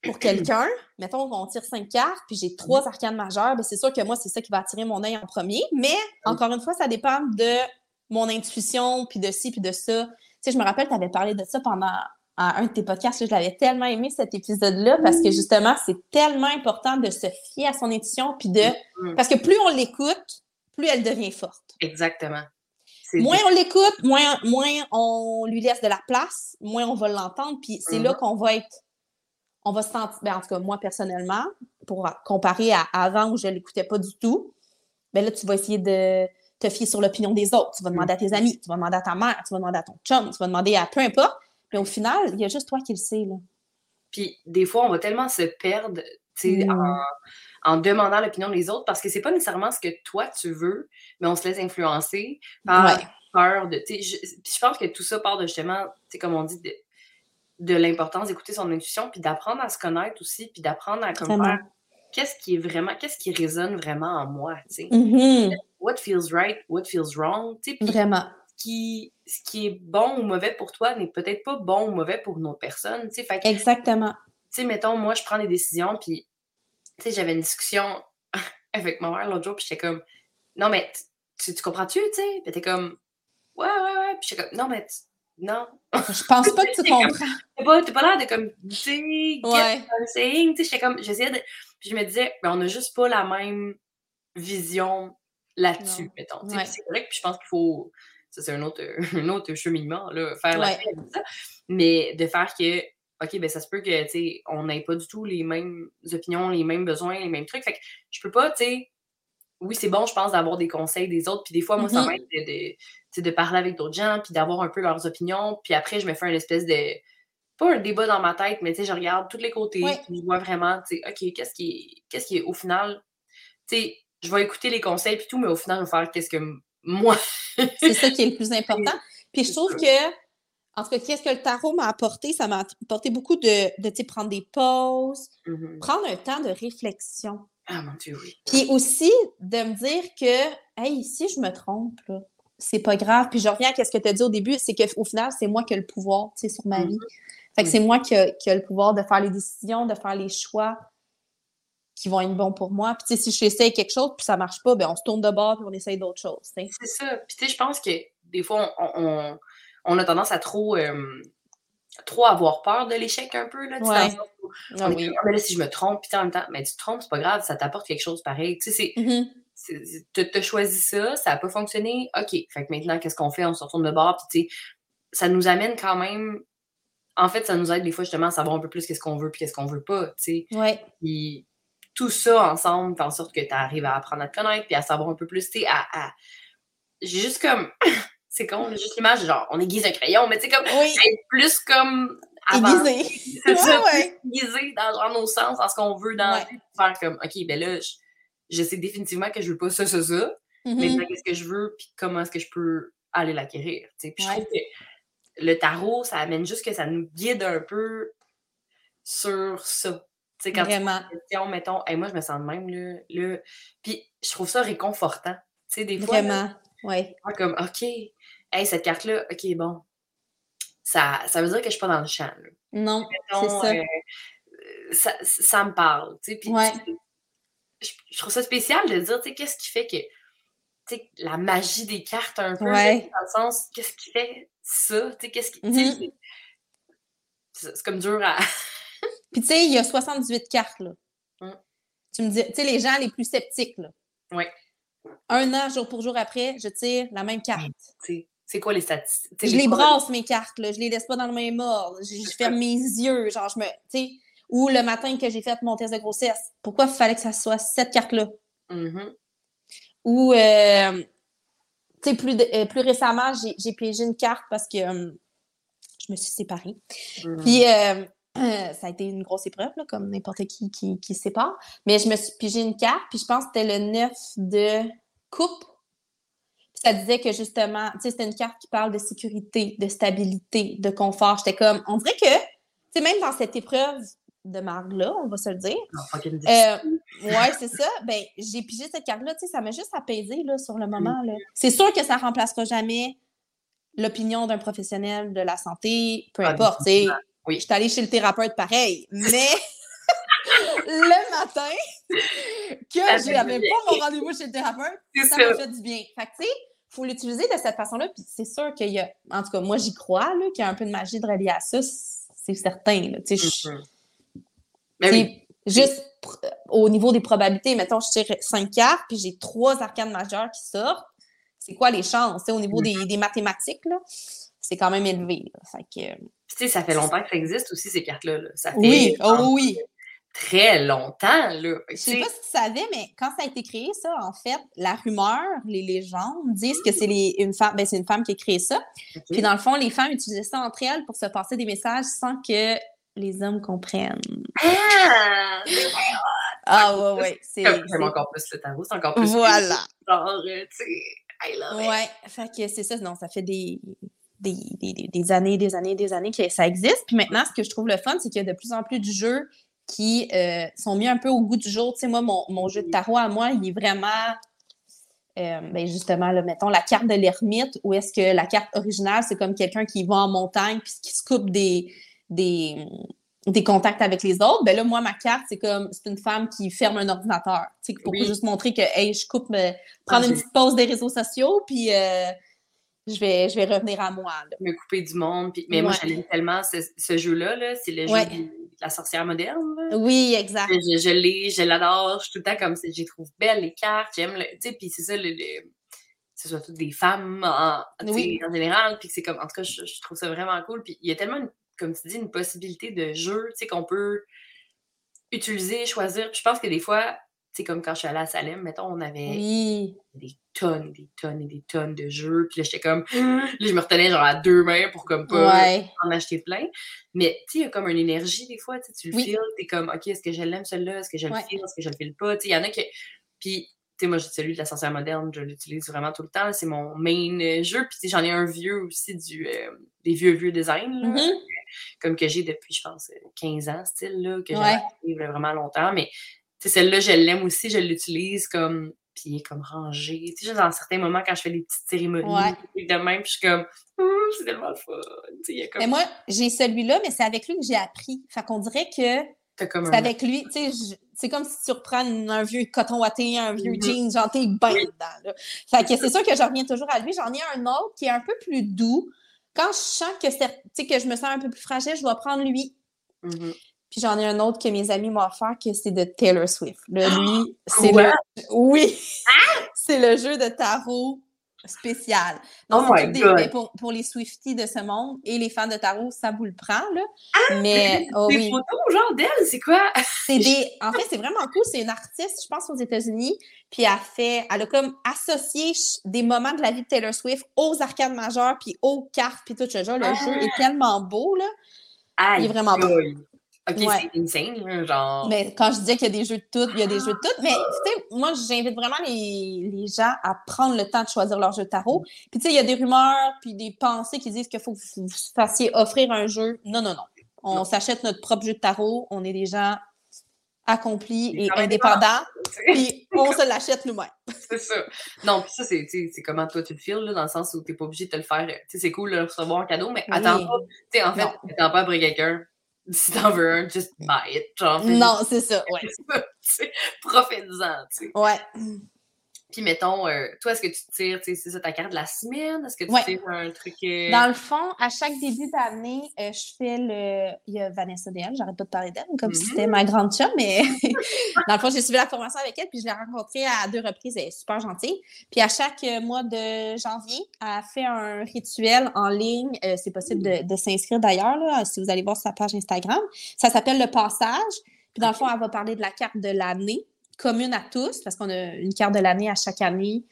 [SPEAKER 2] pour quelqu'un. Mettons, on tire cinq cartes, puis j'ai trois arcanes majeures. Ben, c'est sûr que moi, c'est ça qui va attirer mon œil en premier. Mais, encore une fois, ça dépend de mon intuition, puis de ci, puis de ça. Tu sais, je me rappelle, tu avais parlé de ça pendant un de tes podcasts. là, Je l'avais tellement aimé, cet épisode-là, parce que justement, c'est tellement important de se fier à son intuition, puis de...
[SPEAKER 1] Mhm.
[SPEAKER 2] Parce que plus on l'écoute, plus elle devient forte.
[SPEAKER 1] Exactement.
[SPEAKER 2] Moins on l'écoute, moins, moins on lui laisse de la place, moins on va l'entendre. Puis c'est là
[SPEAKER 1] Mhm.
[SPEAKER 2] qu'on va être. On va se sentir. ben, en tout cas, moi, personnellement, pour comparer à avant où je ne l'écoutais pas du tout, ben là, tu vas essayer de te fier sur l'opinion des autres. Tu vas demander à tes amis, tu vas demander à ta mère, tu vas demander à ton chum, tu vas demander à peu importe. Mais au final, il y a juste toi qui le sais. Là.
[SPEAKER 1] Puis des fois, on va tellement se perdre
[SPEAKER 2] Mm.
[SPEAKER 1] en, en demandant l'opinion des autres parce que c'est pas nécessairement ce que toi tu veux, mais on se laisse influencer par
[SPEAKER 2] Ouais.
[SPEAKER 1] peur de. Je, puis je pense que tout ça part de justement, comme on dit, de, l'importance d'écouter son intuition, puis d'apprendre à se connaître aussi, puis d'apprendre à comme faire qu'est-ce qui est vraiment, qu'est-ce qui résonne vraiment en moi, tu sais.
[SPEAKER 2] Mhm.
[SPEAKER 1] What feels right, what feels wrong, tu sais.
[SPEAKER 2] Vraiment.
[SPEAKER 1] ce qui, ce qui est bon ou mauvais pour toi n'est peut-être pas bon ou mauvais pour une autre personne, tu sais.
[SPEAKER 2] Exactement.
[SPEAKER 1] tu sais, mettons, moi, je prends des décisions, puis, tu sais, j'avais une discussion avec ma mère l'autre jour, puis j'étais comme, non, mais tu, tu comprends-tu, tu sais? Puis t'es comme, ouais, ouais, ouais. Puis j'étais comme, non, mais tu- non.
[SPEAKER 2] Je pense pas que tu comprends.
[SPEAKER 1] T'as pas, pas l'air de comme, tu sais,
[SPEAKER 2] Ouais.
[SPEAKER 1] saying? Tu sais, comme, j'essayais de. Puis je me disais, ben, on n'a juste pas la même vision là-dessus, mettons.
[SPEAKER 2] Ouais.
[SPEAKER 1] C'est vrai que puis je pense qu'il faut. Ça, c'est un autre, un autre cheminement, là, faire la
[SPEAKER 2] Ouais.
[SPEAKER 1] ça. Mais de faire que, OK, ben ça se peut que, tu sais, on n'ait pas du tout les mêmes opinions, les mêmes besoins, les mêmes trucs. Fait que je peux pas, tu sais. Oui, c'est bon, je pense, d'avoir des conseils des autres. Puis des fois, moi, ça
[SPEAKER 2] Mhm.
[SPEAKER 1] m'aide de, de, parler avec d'autres gens, puis d'avoir un peu leurs opinions. Puis après, je me fais une espèce de pas un débat dans ma tête, mais tu sais, je regarde tous les côtés,
[SPEAKER 2] Ouais.
[SPEAKER 1] puis je vois vraiment, tu sais, OK, qu'est-ce qui est, qu'est-ce qui est au final, tu sais, je vais écouter les conseils puis tout, mais au final, je vais faire qu'est-ce que moi.
[SPEAKER 2] C'est ça qui est le plus important. Puis je trouve que, en tout cas, qu'est-ce que le tarot m'a apporté? Ça m'a apporté beaucoup de, de prendre des pauses,
[SPEAKER 1] Mhm.
[SPEAKER 2] prendre un temps de réflexion.
[SPEAKER 1] Ah mon Dieu, oui.
[SPEAKER 2] Puis aussi de me dire que, hey, si je me trompe, là, c'est pas grave. Puis je reviens à ce que tu as dit au début, c'est qu'au final, c'est moi qui ai le pouvoir, sur ma
[SPEAKER 1] Mhm.
[SPEAKER 2] vie. Fait que c'est moi qui ai le pouvoir de faire les décisions, de faire les choix qui vont être bons pour moi. Puis tu sais, si j'essaye quelque chose puis ça marche pas, ben on se tourne de bord puis on essaye d'autres choses.
[SPEAKER 1] C'est ça. Puis tu sais, je pense que des fois, on, on, on a tendance à trop, euh, trop avoir peur de l'échec un peu, là,
[SPEAKER 2] Ouais. Ah
[SPEAKER 1] on est
[SPEAKER 2] oui.
[SPEAKER 1] comme, mais là, si je me trompe, puis en même temps, mais tu te trompes, c'est pas grave, ça t'apporte quelque chose pareil. Tu sais, c'est
[SPEAKER 2] Mhm.
[SPEAKER 1] c'est- tu as choisi ça, ça n'a pas fonctionné, OK. Fait que maintenant, qu'est-ce qu'on fait? On se retourne de bord, puis tu sais, ça nous amène quand même. En fait, ça nous aide des fois justement à savoir un peu plus qu'est-ce qu'on veut puis qu'est-ce qu'on veut pas, tu sais.
[SPEAKER 2] Ouais.
[SPEAKER 1] Puis tout ça ensemble fait en sorte que tu arrives à apprendre à te connaître puis à savoir un peu plus, tu sais, à. à- J'ai juste comme. C'est con, juste l'image, genre, on aiguise un crayon, mais tu sais, comme.
[SPEAKER 2] Oui.
[SPEAKER 1] Être plus comme. avant-
[SPEAKER 2] Aiguisé.
[SPEAKER 1] C'est ça,
[SPEAKER 2] Ouais, ouais.
[SPEAKER 1] aiguisé dans genre, nos sens, dans ce qu'on veut dans la
[SPEAKER 2] Ouais.
[SPEAKER 1] faire comme, OK, ben là, je, je sais définitivement que je veux pas ça, ça, ça.
[SPEAKER 2] Mhm.
[SPEAKER 1] Maintenant, qu'est-ce que je veux, puis comment est-ce que je peux aller l'acquérir. tu sais. Puis je
[SPEAKER 2] Ouais.
[SPEAKER 1] trouve que le tarot, ça amène juste que ça nous guide un peu sur ça. Tu sais, quand tu
[SPEAKER 2] Vraiment.
[SPEAKER 1] une question, mettons, Hey, moi, je me sens de même, là, là. Puis je trouve ça réconfortant. Tu sais, des fois.
[SPEAKER 2] Vraiment, oui.
[SPEAKER 1] Comme, OK, hey, cette carte-là, OK, bon. Ça, ça veut dire que je suis pas dans le champ. Là.
[SPEAKER 2] Non, c'est ça.
[SPEAKER 1] Euh, ça. ça. me parle. Tu sais, puis
[SPEAKER 2] ouais.
[SPEAKER 1] je, je, trouve ça spécial de dire, tu sais, qu'est-ce qui fait que la magie des cartes un peu,
[SPEAKER 2] ouais.
[SPEAKER 1] dans le sens, qu'est-ce qui fait ça? Qu'est-ce qui.
[SPEAKER 2] Mm -hmm.
[SPEAKER 1] C'est comme dur à.
[SPEAKER 2] Puis, tu sais, il y a 78 cartes, là.
[SPEAKER 1] Mm.
[SPEAKER 2] Tu me dis, tu sais, les gens les plus sceptiques, là.
[SPEAKER 1] Oui.
[SPEAKER 2] Un an, jour pour jour après, je tire la même carte.
[SPEAKER 1] C'est quoi les statistiques?
[SPEAKER 2] Je les brasse, mes cartes, là. Je les laisse pas dans le même ordre. Je, je ferme mes yeux. Genre, je me. Tu sais, ou le matin que j'ai fait mon test de grossesse, pourquoi il fallait que ça soit cette carte-là?
[SPEAKER 1] Mm -hmm.
[SPEAKER 2] Ou, euh, tu sais, plus, euh, plus récemment, j'ai piégé une carte parce que euh, je me suis séparée.
[SPEAKER 1] Mm.
[SPEAKER 2] Puis, ça a été une grosse épreuve, là, comme n'importe qui, qui qui se sépare. Mais je me suis piégé une carte, puis je pense que c'était le 9 de coupe. Ça disait que justement, tu sais, c'était une carte qui parle de sécurité, de stabilité, de confort. J'étais comme, on dirait que, tu sais, même dans cette épreuve de marde-là, on va se le dire.
[SPEAKER 1] Euh,
[SPEAKER 2] ouais, c'est ça. Ben, j'ai pigé cette carte-là, tu sais, ça m'a juste apaisé, là, sur le moment, là. C'est sûr que ça remplacera jamais l'opinion d'un professionnel de la santé, peu
[SPEAKER 1] Ah,
[SPEAKER 2] importe, tu sais.
[SPEAKER 1] Oui.
[SPEAKER 2] Je suis allée chez le thérapeute pareil, mais le matin que je
[SPEAKER 1] bien.
[SPEAKER 2] pas mon rendez-vous chez le thérapeute, ça
[SPEAKER 1] ça.
[SPEAKER 2] m'a fait du bien. Fait que, tu sais, faut l'utiliser de cette façon-là, puis c'est sûr qu'il y a, en tout cas, moi, j'y crois, là, qu'il y a un peu de magie de relier à ça, c'est certain, là,
[SPEAKER 1] oui.
[SPEAKER 2] c'est juste au niveau des probabilités, mettons, je tire cinq cartes, puis j'ai trois arcanes majeures qui sortent. C'est quoi les chances? Au niveau des, des mathématiques, là, c'est quand même élevé. Fait que,
[SPEAKER 1] sais, ça fait longtemps que ça existe aussi, ces cartes-là. là. Ça fait
[SPEAKER 2] oui, oh oui.
[SPEAKER 1] Très longtemps, là.
[SPEAKER 2] Je sais pas si tu savais, mais quand ça a été créé, ça, en fait, la rumeur, les légendes disent que c'est une femme, ben, c'est une femme qui a créé ça. Puis dans le fond, les femmes utilisaient ça entre elles pour se passer des messages sans que les hommes comprennent.
[SPEAKER 1] Ah!
[SPEAKER 2] Ah ouais, ouais. C'est,
[SPEAKER 1] encore plus le tarot, c'est encore plus.
[SPEAKER 2] Voilà.
[SPEAKER 1] Genre, euh, tu sais, I love it.
[SPEAKER 2] Ouais, fait que c'est ça. Non, ça fait des, des, des, des- des années, des années, des années que ça existe. Puis maintenant, ce que je trouve le fun, c'est qu'il y a de plus en plus de jeux qui euh, sont mis un peu au goût du jour. Tu sais, moi, mon, mon jeu de tarot à moi, il est vraiment. euh, ben justement, là, mettons la carte de l'ermite, où est-ce que la carte originale, c'est comme quelqu'un qui va en montagne puis qui se coupe des, des, des contacts avec les autres. Ben là, moi, ma carte, c'est comme c'est une femme qui ferme un ordinateur. Tu sais, pour
[SPEAKER 1] Oui.
[SPEAKER 2] juste montrer que, hey, je coupe, euh, prendre
[SPEAKER 1] Ah,
[SPEAKER 2] une petite pause des réseaux sociaux, puis euh, je, vais, je vais revenir à moi. là.
[SPEAKER 1] me couper du monde. Puis, mais moi, j'aime tellement ce, ce jeu-là. Là, c'est le jeu
[SPEAKER 2] Ouais.
[SPEAKER 1] La sorcière moderne. là.
[SPEAKER 2] Oui, exact.
[SPEAKER 1] Je, je l'ai, je l'adore. Je suis tout le temps comme ça. Je les trouve belles, les cartes. J'aime le. Tu sais, puis c'est ça, le, le- ce soit toutes des femmes en,
[SPEAKER 2] Oui.
[SPEAKER 1] en général. Puis c'est comme. En tout cas, je, je trouve ça vraiment cool. Puis il y a tellement, une- comme tu dis, une possibilité de jeu, tu sais, qu'on peut utiliser, choisir. Puis je pense que des fois, sais, comme quand je suis allée à Salem, mettons, on avait
[SPEAKER 2] Oui.
[SPEAKER 1] des tonnes, des tonnes et des tonnes de jeux. Puis là, j'étais comme. Là, je me retenais genre à deux mains pour comme pas
[SPEAKER 2] Ouais.
[SPEAKER 1] en acheter plein. Mais tu sais, il y a comme une énergie des fois, tu le
[SPEAKER 2] Oui.
[SPEAKER 1] files, t'es comme, OK, est-ce que je l'aime celui-là? Est-ce que je le
[SPEAKER 2] Ouais.
[SPEAKER 1] file? Est-ce que je le file pas? Tu sais, il y en a qui. Puis, tu sais, moi, j'ai celui de la sorcière moderne, je l'utilise vraiment tout le temps. C'est mon main euh, jeu. Puis, tu sais, j'en ai un vieux aussi, du, euh, des vieux, vieux designs, là,
[SPEAKER 2] Mhm.
[SPEAKER 1] comme que j'ai depuis, je pense, euh, 15 ans, style, là, que j'ai
[SPEAKER 2] Ouais.
[SPEAKER 1] vraiment longtemps. Mais, celle-là, je l'aime aussi, je l'utilise comme. Puis, il est comme rangé. Tu sais, juste dans certains moments, quand je fais des petites cérémonies,
[SPEAKER 2] Ouais.
[SPEAKER 1] de même, puis je suis comme, c'est tellement le fun. Tu sais, il y a comme.
[SPEAKER 2] Mais moi, j'ai celui-là, mais c'est avec lui que j'ai appris. Fait qu'on dirait que c'est avec lui. Tu sais, c'est comme si tu reprends un vieux coton watté, un vieux
[SPEAKER 1] Mhm.
[SPEAKER 2] jean, genre t'es bien
[SPEAKER 1] Oui.
[SPEAKER 2] dedans. Là. Fait que c'est sûr que je reviens toujours à lui. J'en ai un autre qui est un peu plus doux. Quand je sens que, que je me sens un peu plus fragile, je vais prendre lui.
[SPEAKER 1] Mhm.
[SPEAKER 2] Puis j'en ai un autre que mes amis m'ont offert, que c'est de Taylor Swift. Là, lui, c'est le... Oui! c'est le jeu de tarot spécial. Donc,
[SPEAKER 1] Oh my
[SPEAKER 2] des-
[SPEAKER 1] God.
[SPEAKER 2] mais pour, pour les Swifties de ce monde et les fans de tarot, ça vous le prend, là. mais, oh
[SPEAKER 1] des
[SPEAKER 2] oui,
[SPEAKER 1] photos, genre, d'elle, c'est quoi?
[SPEAKER 2] c'est des... En fait, c'est vraiment cool. C'est une artiste, je pense, aux États-Unis, puis elle a fait... Elle a comme associé des moments de la vie de Taylor Swift aux arcades majeures, puis aux cartes, puis tout ce genre. Le
[SPEAKER 1] Ah.
[SPEAKER 2] jeu est tellement beau, là. Il est vraiment bon.
[SPEAKER 1] Ok,
[SPEAKER 2] Ouais.
[SPEAKER 1] c'est insane, genre.
[SPEAKER 2] Mais quand je disais qu'il y a des jeux de toutes, il y a des jeux de toutes. Mais tu sais, moi, j'invite vraiment les, les gens à prendre le temps de choisir leur jeu de tarot. Puis tu sais, il y a des rumeurs, puis des pensées qui disent qu'il faut que vous fassiez offrir un jeu. Non, non, non. On s'achète notre propre jeu de tarot. On est des gens accompli
[SPEAKER 1] Il est
[SPEAKER 2] et
[SPEAKER 1] quand même
[SPEAKER 2] indépendant,
[SPEAKER 1] tu sais.
[SPEAKER 2] puis on se l'achète nous-mêmes.
[SPEAKER 1] C'est ça. Non, puis ça, c'est tu comment toi tu le files, là, dans le sens où t'es pas obligé de te le faire. Tu sais, c'est cool de recevoir en cadeau, mais
[SPEAKER 2] Oui.
[SPEAKER 1] attends pas. Tu sais, en fait,
[SPEAKER 2] Non.
[SPEAKER 1] attends pas après quelqu'un. Si t'en veux un, just buy it. Genre,
[SPEAKER 2] Non, c'est ça, ouais.
[SPEAKER 1] juste. Profite-en, tu sais.
[SPEAKER 2] Ouais.
[SPEAKER 1] Puis mettons, euh, toi, est-ce que tu tires, tu sais, c'est ça ta carte de la semaine? Est-ce que tu
[SPEAKER 2] Ouais.
[SPEAKER 1] tires un truc. euh,
[SPEAKER 2] Dans le fond, à chaque début d'année, euh, je fais le. Il y a Vanessa DL, j'arrête pas de parler d'elle, comme si c'était ma grande chum, mais dans le fond, j'ai suivi la formation avec elle, puis je l'ai rencontrée à deux reprises. Elle est super gentille. Puis à chaque mois de janvier, elle fait un rituel en ligne. C'est possible de, de s'inscrire d'ailleurs, là, si vous allez voir sa page Instagram. Ça s'appelle Le Passage. Puis dans le fond, elle va parler de la carte de l'année, commune à tous, parce qu'on a une carte de l'année à chaque année.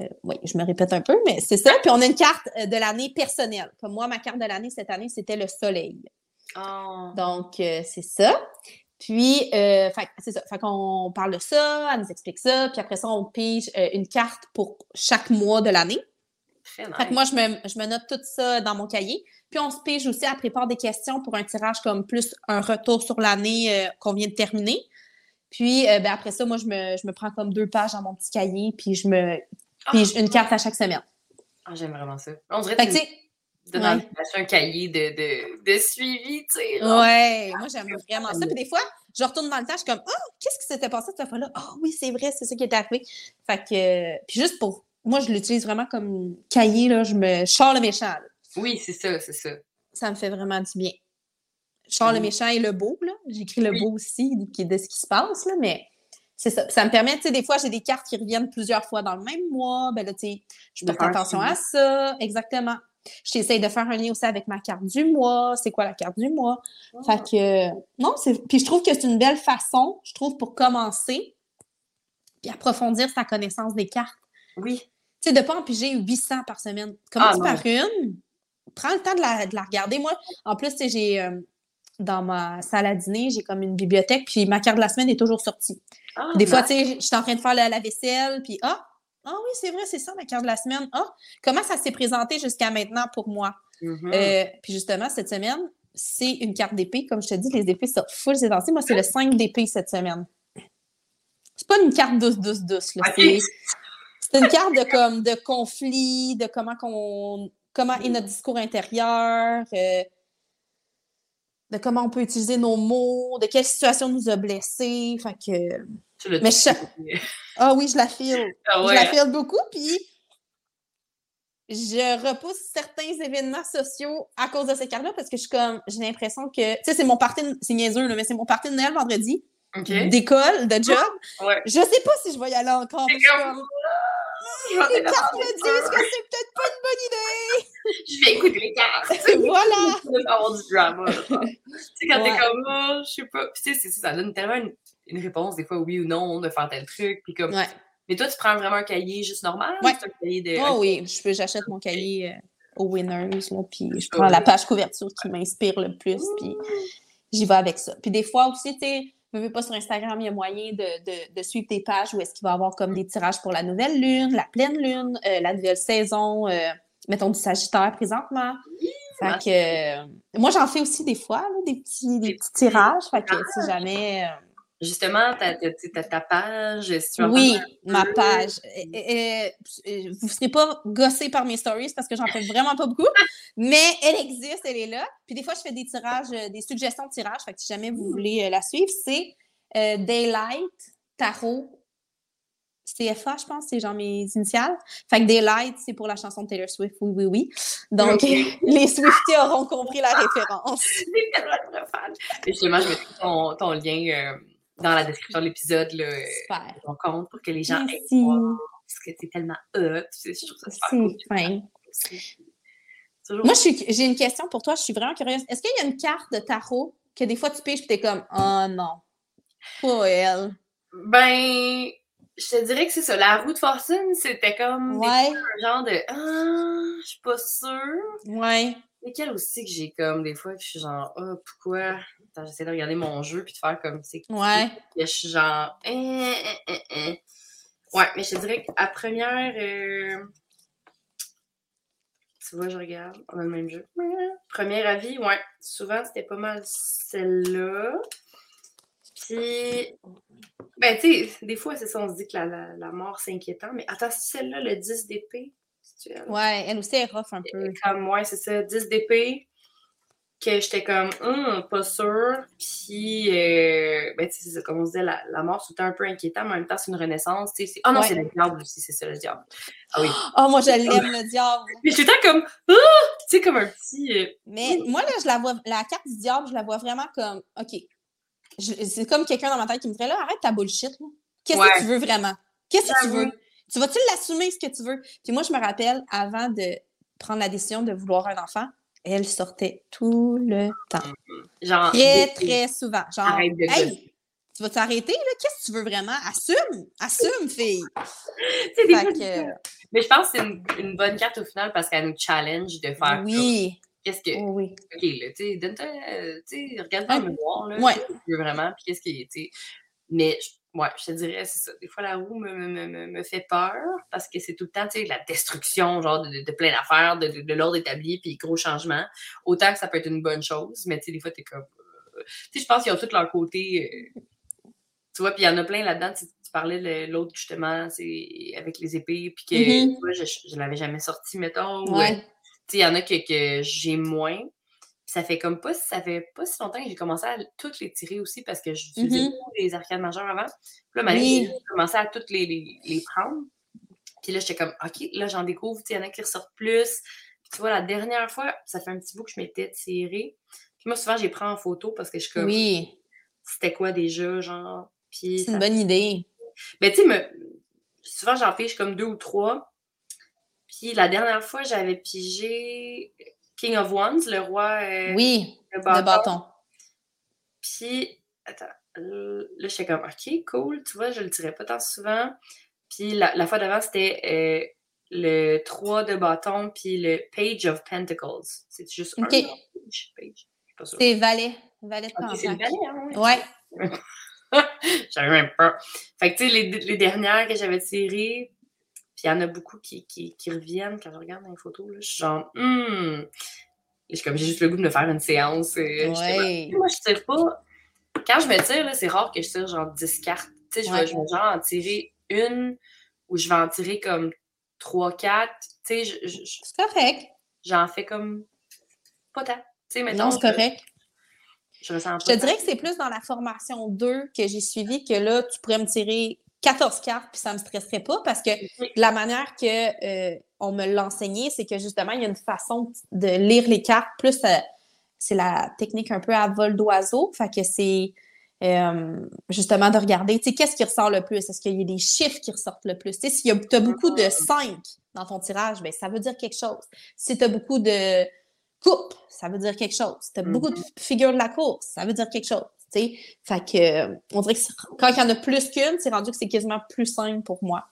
[SPEAKER 2] Euh, oui, je me répète un peu, mais c'est ça. Puis on a une carte euh, de l'année personnelle. Comme moi, ma carte de l'année cette année, c'était le soleil.
[SPEAKER 1] oh.
[SPEAKER 2] Donc, euh, c'est ça. Puis, euh, c'est ça. Fait qu'on parle de ça, elle nous explique ça. Puis après ça, on pige une carte pour chaque mois de l'année.
[SPEAKER 1] Nice.
[SPEAKER 2] Fait que moi, je me, je me note tout ça dans mon cahier. Puis on se pige aussi, elle prépare des questions pour un tirage comme plus un retour sur l'année qu'on vient de terminer. Puis euh, ben, après ça, moi, je me, je me prends comme deux pages dans mon petit cahier, puis je me pige une carte à chaque semaine.
[SPEAKER 1] Ah, j'aime vraiment ça. On dirait que tu
[SPEAKER 2] ouais.
[SPEAKER 1] un cahier de, de, de suivi, tu sais.
[SPEAKER 2] Ouais, moi j'aime vraiment ça. Puis des fois, je retourne dans le temps, je suis comme Oh, qu'est-ce qui s'était passé cette fois-là? Ah oui, c'est vrai, c'est ça qui est arrivé. Fait que puis juste pour moi, je l'utilise vraiment comme cahier, là, je me sors le méchant. là.
[SPEAKER 1] Oui, c'est ça, c'est ça.
[SPEAKER 2] Ça me fait vraiment du bien. Je sors le méchant et le beau, là. J'écris le beau aussi, qui est de ce qui se passe, là, mais c'est ça. Ça me permet, tu sais, des fois, j'ai des cartes qui reviennent plusieurs fois dans le même mois. Ben là, tu sais, je porte attention à ça. Exactement. J'essaie de faire un lien aussi avec ma carte du mois. C'est quoi la carte du mois? Fait que, non, c'est. Puis je trouve que c'est une belle façon, je trouve, pour commencer, puis approfondir sa connaissance des cartes.
[SPEAKER 1] Oui.
[SPEAKER 2] Tu sais, de ne pas en piger 800 par semaine. Commence
[SPEAKER 1] Ah,
[SPEAKER 2] par une, prends le temps de la, de la regarder. Moi, en plus, tu sais, j'ai. euh, dans ma salle à dîner, j'ai comme une bibliothèque, puis ma carte de la semaine est toujours sortie.
[SPEAKER 1] Ah,
[SPEAKER 2] Des fois, tu sais, je suis en train de faire la, la vaisselle, puis ah, ah oui, c'est vrai, c'est ça, ma carte de la semaine. Ah, comment ça s'est présenté jusqu'à maintenant pour moi?
[SPEAKER 1] Mhm.
[SPEAKER 2] Euh, puis justement, cette semaine, c'est une carte d'épée. Comme je te dis, les épées sortent full ces temps-ci. Moi, c'est le 5 d'épée cette semaine. C'est pas une carte douce, douce, douce. là.
[SPEAKER 1] Ok.
[SPEAKER 2] C'est- C'est une carte de comme de conflit, de comment qu'on comment est notre discours intérieur, euh, de comment on peut utiliser nos mots, de quelle situation nous a blessés. Fait que
[SPEAKER 1] Tu
[SPEAKER 2] mais cha- ah oui, je la file.
[SPEAKER 1] Ah
[SPEAKER 2] Je la file beaucoup, puis je repousse certains événements sociaux à cause de ces cartes-là parce que je suis comme, j'ai l'impression que, tu sais, c'est mon party, de- c'est niaiseux, là, mais c'est mon party de Noël vendredi,
[SPEAKER 1] OK.
[SPEAKER 2] d'école, de job.
[SPEAKER 1] Ouais.
[SPEAKER 2] Je sais pas si je vais y aller encore.
[SPEAKER 1] C'est
[SPEAKER 2] je
[SPEAKER 1] comme-
[SPEAKER 2] les cartes me disent que c'est peut-être pas une bonne
[SPEAKER 1] Je vais écouter les cartes.
[SPEAKER 2] idée. voilà.
[SPEAKER 1] pas avoir du drama. tu sais, quand
[SPEAKER 2] Ouais.
[SPEAKER 1] t'es comme, oh, je sais pas. Puis tu sais, c'est ça, ça donne tellement une, une réponse, des fois, oui ou non, de faire tel truc. Puis comme.
[SPEAKER 2] Ouais.
[SPEAKER 1] Mais toi, tu prends vraiment un cahier juste normal?
[SPEAKER 2] Ouais.
[SPEAKER 1] ou un cahier de.
[SPEAKER 2] Oh oui, je j'achète mon cahier euh, au Winners, là, puis je
[SPEAKER 1] Ah
[SPEAKER 2] prends la page couverture qui m'inspire le plus, puis j'y vais avec ça. Puis des fois aussi, tu sais, ne veux pas sur Instagram, il y a moyen de, de, de suivre des pages où est-ce qu'il va y avoir comme des tirages pour la nouvelle lune, la pleine lune, euh, la nouvelle saison, euh, mettons du Sagittaire présentement. Fait que, euh, moi, j'en fais aussi des fois, là, des, petits, des petits tirages. Fait que si jamais.
[SPEAKER 1] Justement, t'as- t'as ta page, si tu
[SPEAKER 2] oui, ma page. Euh, vous ne serez pas gossé par mes stories parce que j'en fais vraiment pas beaucoup, mais elle existe, elle est là. Puis des fois, je fais des tirages, euh, des suggestions de tirages. Fait que si jamais vous voulez euh, la suivre, c'est euh, Daylight Tarot CFA, je pense, c'est genre mes initiales. Fait que Daylight, c'est pour la chanson de Taylor Swift, oui, oui, oui. Donc, les Swifties auront compris la référence.
[SPEAKER 1] Et justement, je mettrai ton, ton lien euh, dans la description de l'épisode, euh,
[SPEAKER 2] Super.
[SPEAKER 1] compte, pour que les gens aient parce que c'est tellement hot. tu sais, Je trouve ça super cool.
[SPEAKER 2] Fin.
[SPEAKER 1] Toujours-
[SPEAKER 2] Moi, j'ai une question pour toi. Je suis vraiment curieuse. Est-ce qu'il y a une carte de tarot que des fois tu piges et tu es comme Oh non, pas elle.
[SPEAKER 1] Ben, je te dirais que c'est ça. La roue de fortune, c'était comme des
[SPEAKER 2] Ouais,
[SPEAKER 1] fois un genre de Ah, je suis pas sûre.
[SPEAKER 2] ouais.
[SPEAKER 1] Lesquelles aussi que j'ai comme des fois que je suis genre Ah, pourquoi? Attends, j'essaie de regarder mon jeu puis de faire comme c'est
[SPEAKER 2] Ouais.
[SPEAKER 1] que je suis genre Eh, eh, eh. Ouais, mais je te dirais qu'à première euh, tu vois, je regarde, on a le même jeu. Premier avis, ouais. Souvent, c'était pas mal celle-là. Puis ben, tu sais, des fois, c'est ça, on se dit que la, la, la mort, c'est inquiétant, mais attends, c'est celle-là, le 10 d'épée?
[SPEAKER 2] Ouais, elle aussi est rough un peu.
[SPEAKER 1] Comme, ouais, c'est ça, 10 d'épée, que j'étais comme, hum, pas sûre. Puis, euh, ben, tu sais, comme on se disait, la, la mort, c'était un peu inquiétant, mais en même temps, c'est une renaissance, tu sais. Ah non,
[SPEAKER 2] Ouais.
[SPEAKER 1] c'est le diable aussi, c'est ça, le diable. Ah oui.
[SPEAKER 2] Oh, moi, je l'aime, le diable.
[SPEAKER 1] Puis j'étais comme, ah! Tu sais, comme un petit. euh,
[SPEAKER 2] Mais moi, là, je la vois, la carte du diable, je la vois vraiment comme, OK. C'est comme quelqu'un dans ma tête qui me dirait, là, arrête ta bullshit. Qu'est-ce
[SPEAKER 1] Ouais.
[SPEAKER 2] que tu veux vraiment? Qu'est-ce que tu veux? Tu vas-tu l'assumer, ce que tu veux? Puis moi, je me rappelle, avant de prendre la décision de vouloir un enfant, elle sortait tout le temps.
[SPEAKER 1] genre.
[SPEAKER 2] Très,
[SPEAKER 1] des-
[SPEAKER 2] très souvent. Genre,
[SPEAKER 1] Arrête de
[SPEAKER 2] hey, tu vas t'arrêter, là? Qu'est-ce que tu veux vraiment? Assume! Assume, fille!
[SPEAKER 1] Sais, des
[SPEAKER 2] que-
[SPEAKER 1] c'est. Mais je pense que c'est une, une bonne carte au final parce qu'elle nous challenge de faire.
[SPEAKER 2] Oui,
[SPEAKER 1] Qu'est-ce que.
[SPEAKER 2] oui.
[SPEAKER 1] OK, là, tu sais, donne-toi. Tu sais, regarde dans
[SPEAKER 2] Ouais.
[SPEAKER 1] le mémoire, là.
[SPEAKER 2] Ouais.
[SPEAKER 1] Qu'est-ce que tu veux vraiment, puis qu'est-ce qui tu sais. Mais, je- ouais, je te dirais, c'est ça. Des fois, la roue me, me, me, me fait peur parce que c'est tout le temps, tu sais, la destruction, genre, de, plein d'affaires, de, de, de l'ordre établi, puis gros changements. Autant que ça peut être une bonne chose, mais, tu sais, des fois, t'es comme. euh, Tu sais, je pense qu'ils ont tous leur côté. euh, tu vois, puis il y en a plein là-dedans. Tu, tu parlais de l'autre, justement, c'est avec les épées, puis que, tu vois, je, je l'avais jamais sorti, mettons. ou, euh,
[SPEAKER 2] Ouais.
[SPEAKER 1] tu sais, il y en a que, que j'ai moins. Puis Ça fait comme pas, ça fait pas si longtemps que j'ai commencé à toutes les tirer aussi parce que j'utilisais
[SPEAKER 2] Mhm.
[SPEAKER 1] beaucoup les arcades majeures avant. Puis là, maintenant,
[SPEAKER 2] Oui.
[SPEAKER 1] j'ai commencé à toutes les, les, les prendre. Puis là, j'étais comme, OK, là, j'en découvre, il y en a qui ressortent plus. Puis tu vois, la dernière fois, ça fait un petit bout que je m'étais tirée. Puis moi, souvent, j'ai pris en photo parce que je suis comme,
[SPEAKER 2] Oui,
[SPEAKER 1] c'était quoi déjà, genre? Puis
[SPEAKER 2] c'est une bonne idée.
[SPEAKER 1] mais tu sais, souvent j'en pige comme deux ou trois. Puis la dernière fois, j'avais pigé King of Wands, le roi euh,
[SPEAKER 2] Oui,
[SPEAKER 1] de
[SPEAKER 2] de
[SPEAKER 1] bâton.
[SPEAKER 2] bâton.
[SPEAKER 1] Puis, attends, là, j'étais comme, OK, cool, tu vois, je le tirais pas tant souvent. Puis la, la fois d'avant, c'était euh, le 3 de bâton, puis le Page of Pentacles. C'est juste
[SPEAKER 2] OK.
[SPEAKER 1] un? Page, page.
[SPEAKER 2] C'est valet. Valet de
[SPEAKER 1] Ok, c'est le
[SPEAKER 2] Pentacle.
[SPEAKER 1] balai, hein?
[SPEAKER 2] Ouais.
[SPEAKER 1] j'avais même pas. Fait que, tu sais, les, les dernières que j'avais tirées, puis il y en a beaucoup qui, qui, qui reviennent quand je regarde dans les photos. Là, je suis genre, hum. Je comme, j'ai juste le goût de me faire une séance. euh.
[SPEAKER 2] Ouais.
[SPEAKER 1] Moi, je tire pas. Quand je me tire, c'est rare que je tire genre 10 cartes. Tu sais, je vais,
[SPEAKER 2] Ouais.
[SPEAKER 1] je vais genre en tirer une ou je vais en tirer comme 3, 4. Tu sais, je- je- je-
[SPEAKER 2] C'est correct.
[SPEAKER 1] j'en fais comme pas tant. Tu sais,
[SPEAKER 2] Non, c'est
[SPEAKER 1] je-
[SPEAKER 2] correct.
[SPEAKER 1] Je, ressens
[SPEAKER 2] Je te
[SPEAKER 1] tant.
[SPEAKER 2] dirais que c'est plus dans la formation 2 que j'ai suivi que là, tu pourrais me tirer 14 cartes puis ça me stresserait pas parce que la manière que euh, on me l'a enseigné, c'est que justement, il y a une façon de lire les cartes. Plus, euh, c'est la technique un peu à vol d'oiseau. Fait que c'est euh, justement de regarder, tu sais, qu'est-ce qui ressort le plus? Est-ce qu'il y a des chiffres qui ressortent le plus? Tu sais, s'il y a t'as beaucoup de 5 dans ton tirage, ben, ça veut dire quelque chose. Si tu as beaucoup de coupe, ça veut dire quelque chose. Si tu as beaucoup de figures de la course, ça veut dire quelque chose. Tu sais. Fait euh, on dirait que quand il y en a plus qu'une, c'est rendu que c'est quasiment plus simple pour moi.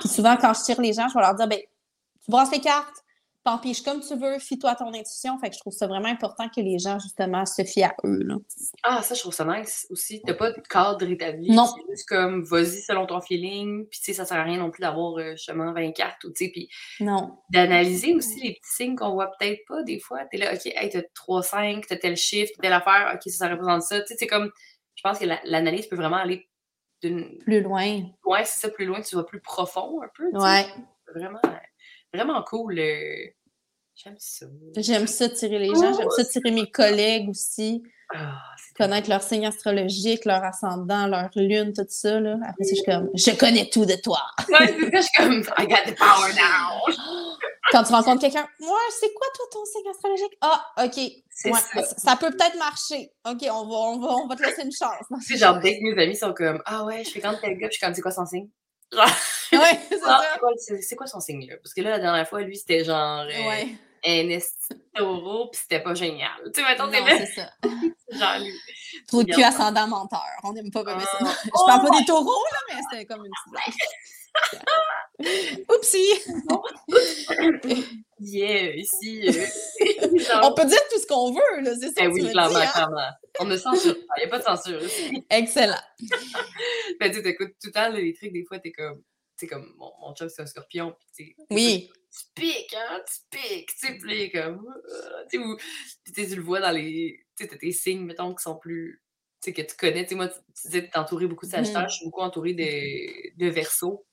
[SPEAKER 2] Puis souvent, quand je tire les gens, je vais leur dire, ben, tu brasses les cartes, t'en piges comme tu veux, fie-toi à ton intuition. Fait que je trouve ça vraiment important que les gens, justement, se fient à eux. Là.
[SPEAKER 1] Ah, ça, je trouve ça nice aussi. T'as pas de cadre établi.
[SPEAKER 2] Non.
[SPEAKER 1] C'est juste comme, vas-y selon ton feeling. Puis, tu sais, ça sert à rien non plus d'avoir euh, 20 cartes. Ou, tu sais, puis
[SPEAKER 2] Non.
[SPEAKER 1] d'analyser aussi les petits signes qu'on voit peut-être pas des fois. T'es là, OK, hey, t'as 3-5, t'as tel chiffre, t'as telle affaire. OK, ça, ça représente ça. Tu sais, c'est comme, je pense que la- l'analyse peut vraiment aller d'une.
[SPEAKER 2] Plus loin.
[SPEAKER 1] Ouais, c'est ça, plus loin, tu vas plus profond un peu.
[SPEAKER 2] Ouais.
[SPEAKER 1] Vraiment, vraiment cool. euh, J'aime ça.
[SPEAKER 2] J'aime ça tirer les gens. J'aime ça tirer mes collègues aussi.
[SPEAKER 1] Ah, c'est
[SPEAKER 2] Connaître leur signe astrologique, leur ascendant, leur lune, tout ça. Là. Après ça, je suis comme, je connais tout de toi.
[SPEAKER 1] Ouais, c'est ça, je suis comme, I got the power now.
[SPEAKER 2] Quand tu rencontres quelqu'un, moi, c'est quoi toi ton signe astrologique? Ah, OK.
[SPEAKER 1] C'est
[SPEAKER 2] Ouais,
[SPEAKER 1] ça.
[SPEAKER 2] peut peut-être marcher. OK, on va, on, va, on va te laisser une chance.
[SPEAKER 1] Tu sais, genre, dès que mes amis sont comme, ah ouais, je fréquente tel gars, puis je suis comme, c'est quoi son signe?
[SPEAKER 2] Ouais, c'est
[SPEAKER 1] ah,
[SPEAKER 2] ça.
[SPEAKER 1] c'est quoi- son signe, là? Parce que là, la dernière fois, lui, c'était genre euh,
[SPEAKER 2] Ouais.
[SPEAKER 1] un taureau, puis c'était pas génial. Tu sais, mettons,
[SPEAKER 2] Non,
[SPEAKER 1] t'es là,
[SPEAKER 2] c'est ça.
[SPEAKER 1] genre, lui.
[SPEAKER 2] Trou de cul ascendant menteur. On n'aime pas comme ça.
[SPEAKER 1] Ah.
[SPEAKER 2] Je parle pas des taureaux, là, mais c'était comme une petite blague. Oupsie!
[SPEAKER 1] Yeah, ici. euh,
[SPEAKER 2] On peut dire tout ce qu'on veut, là, c'est ça
[SPEAKER 1] ben oui,
[SPEAKER 2] me
[SPEAKER 1] clairement,
[SPEAKER 2] dis, hein?
[SPEAKER 1] clairement. On ne censure pas, il n'y a pas de censure.
[SPEAKER 2] Excellent.
[SPEAKER 1] Ben, tu sais, t'écoutes tout le temps les trucs, des fois, t'es comme, tu comme, mon, mon chum, c'est un scorpion, puis tu
[SPEAKER 2] Oui.
[SPEAKER 1] tu piques, hein, tu piques, tu sais, comme, euh, tu sais, tu tu le vois dans les, tu sais, t'as tes signes, mettons, qui sont plus, sais, que tu connais. Tu sais, moi, tu, tu disais que tu entouré beaucoup de Sagittaires,
[SPEAKER 2] Mhm.
[SPEAKER 1] je suis beaucoup entourée de, de Verseau.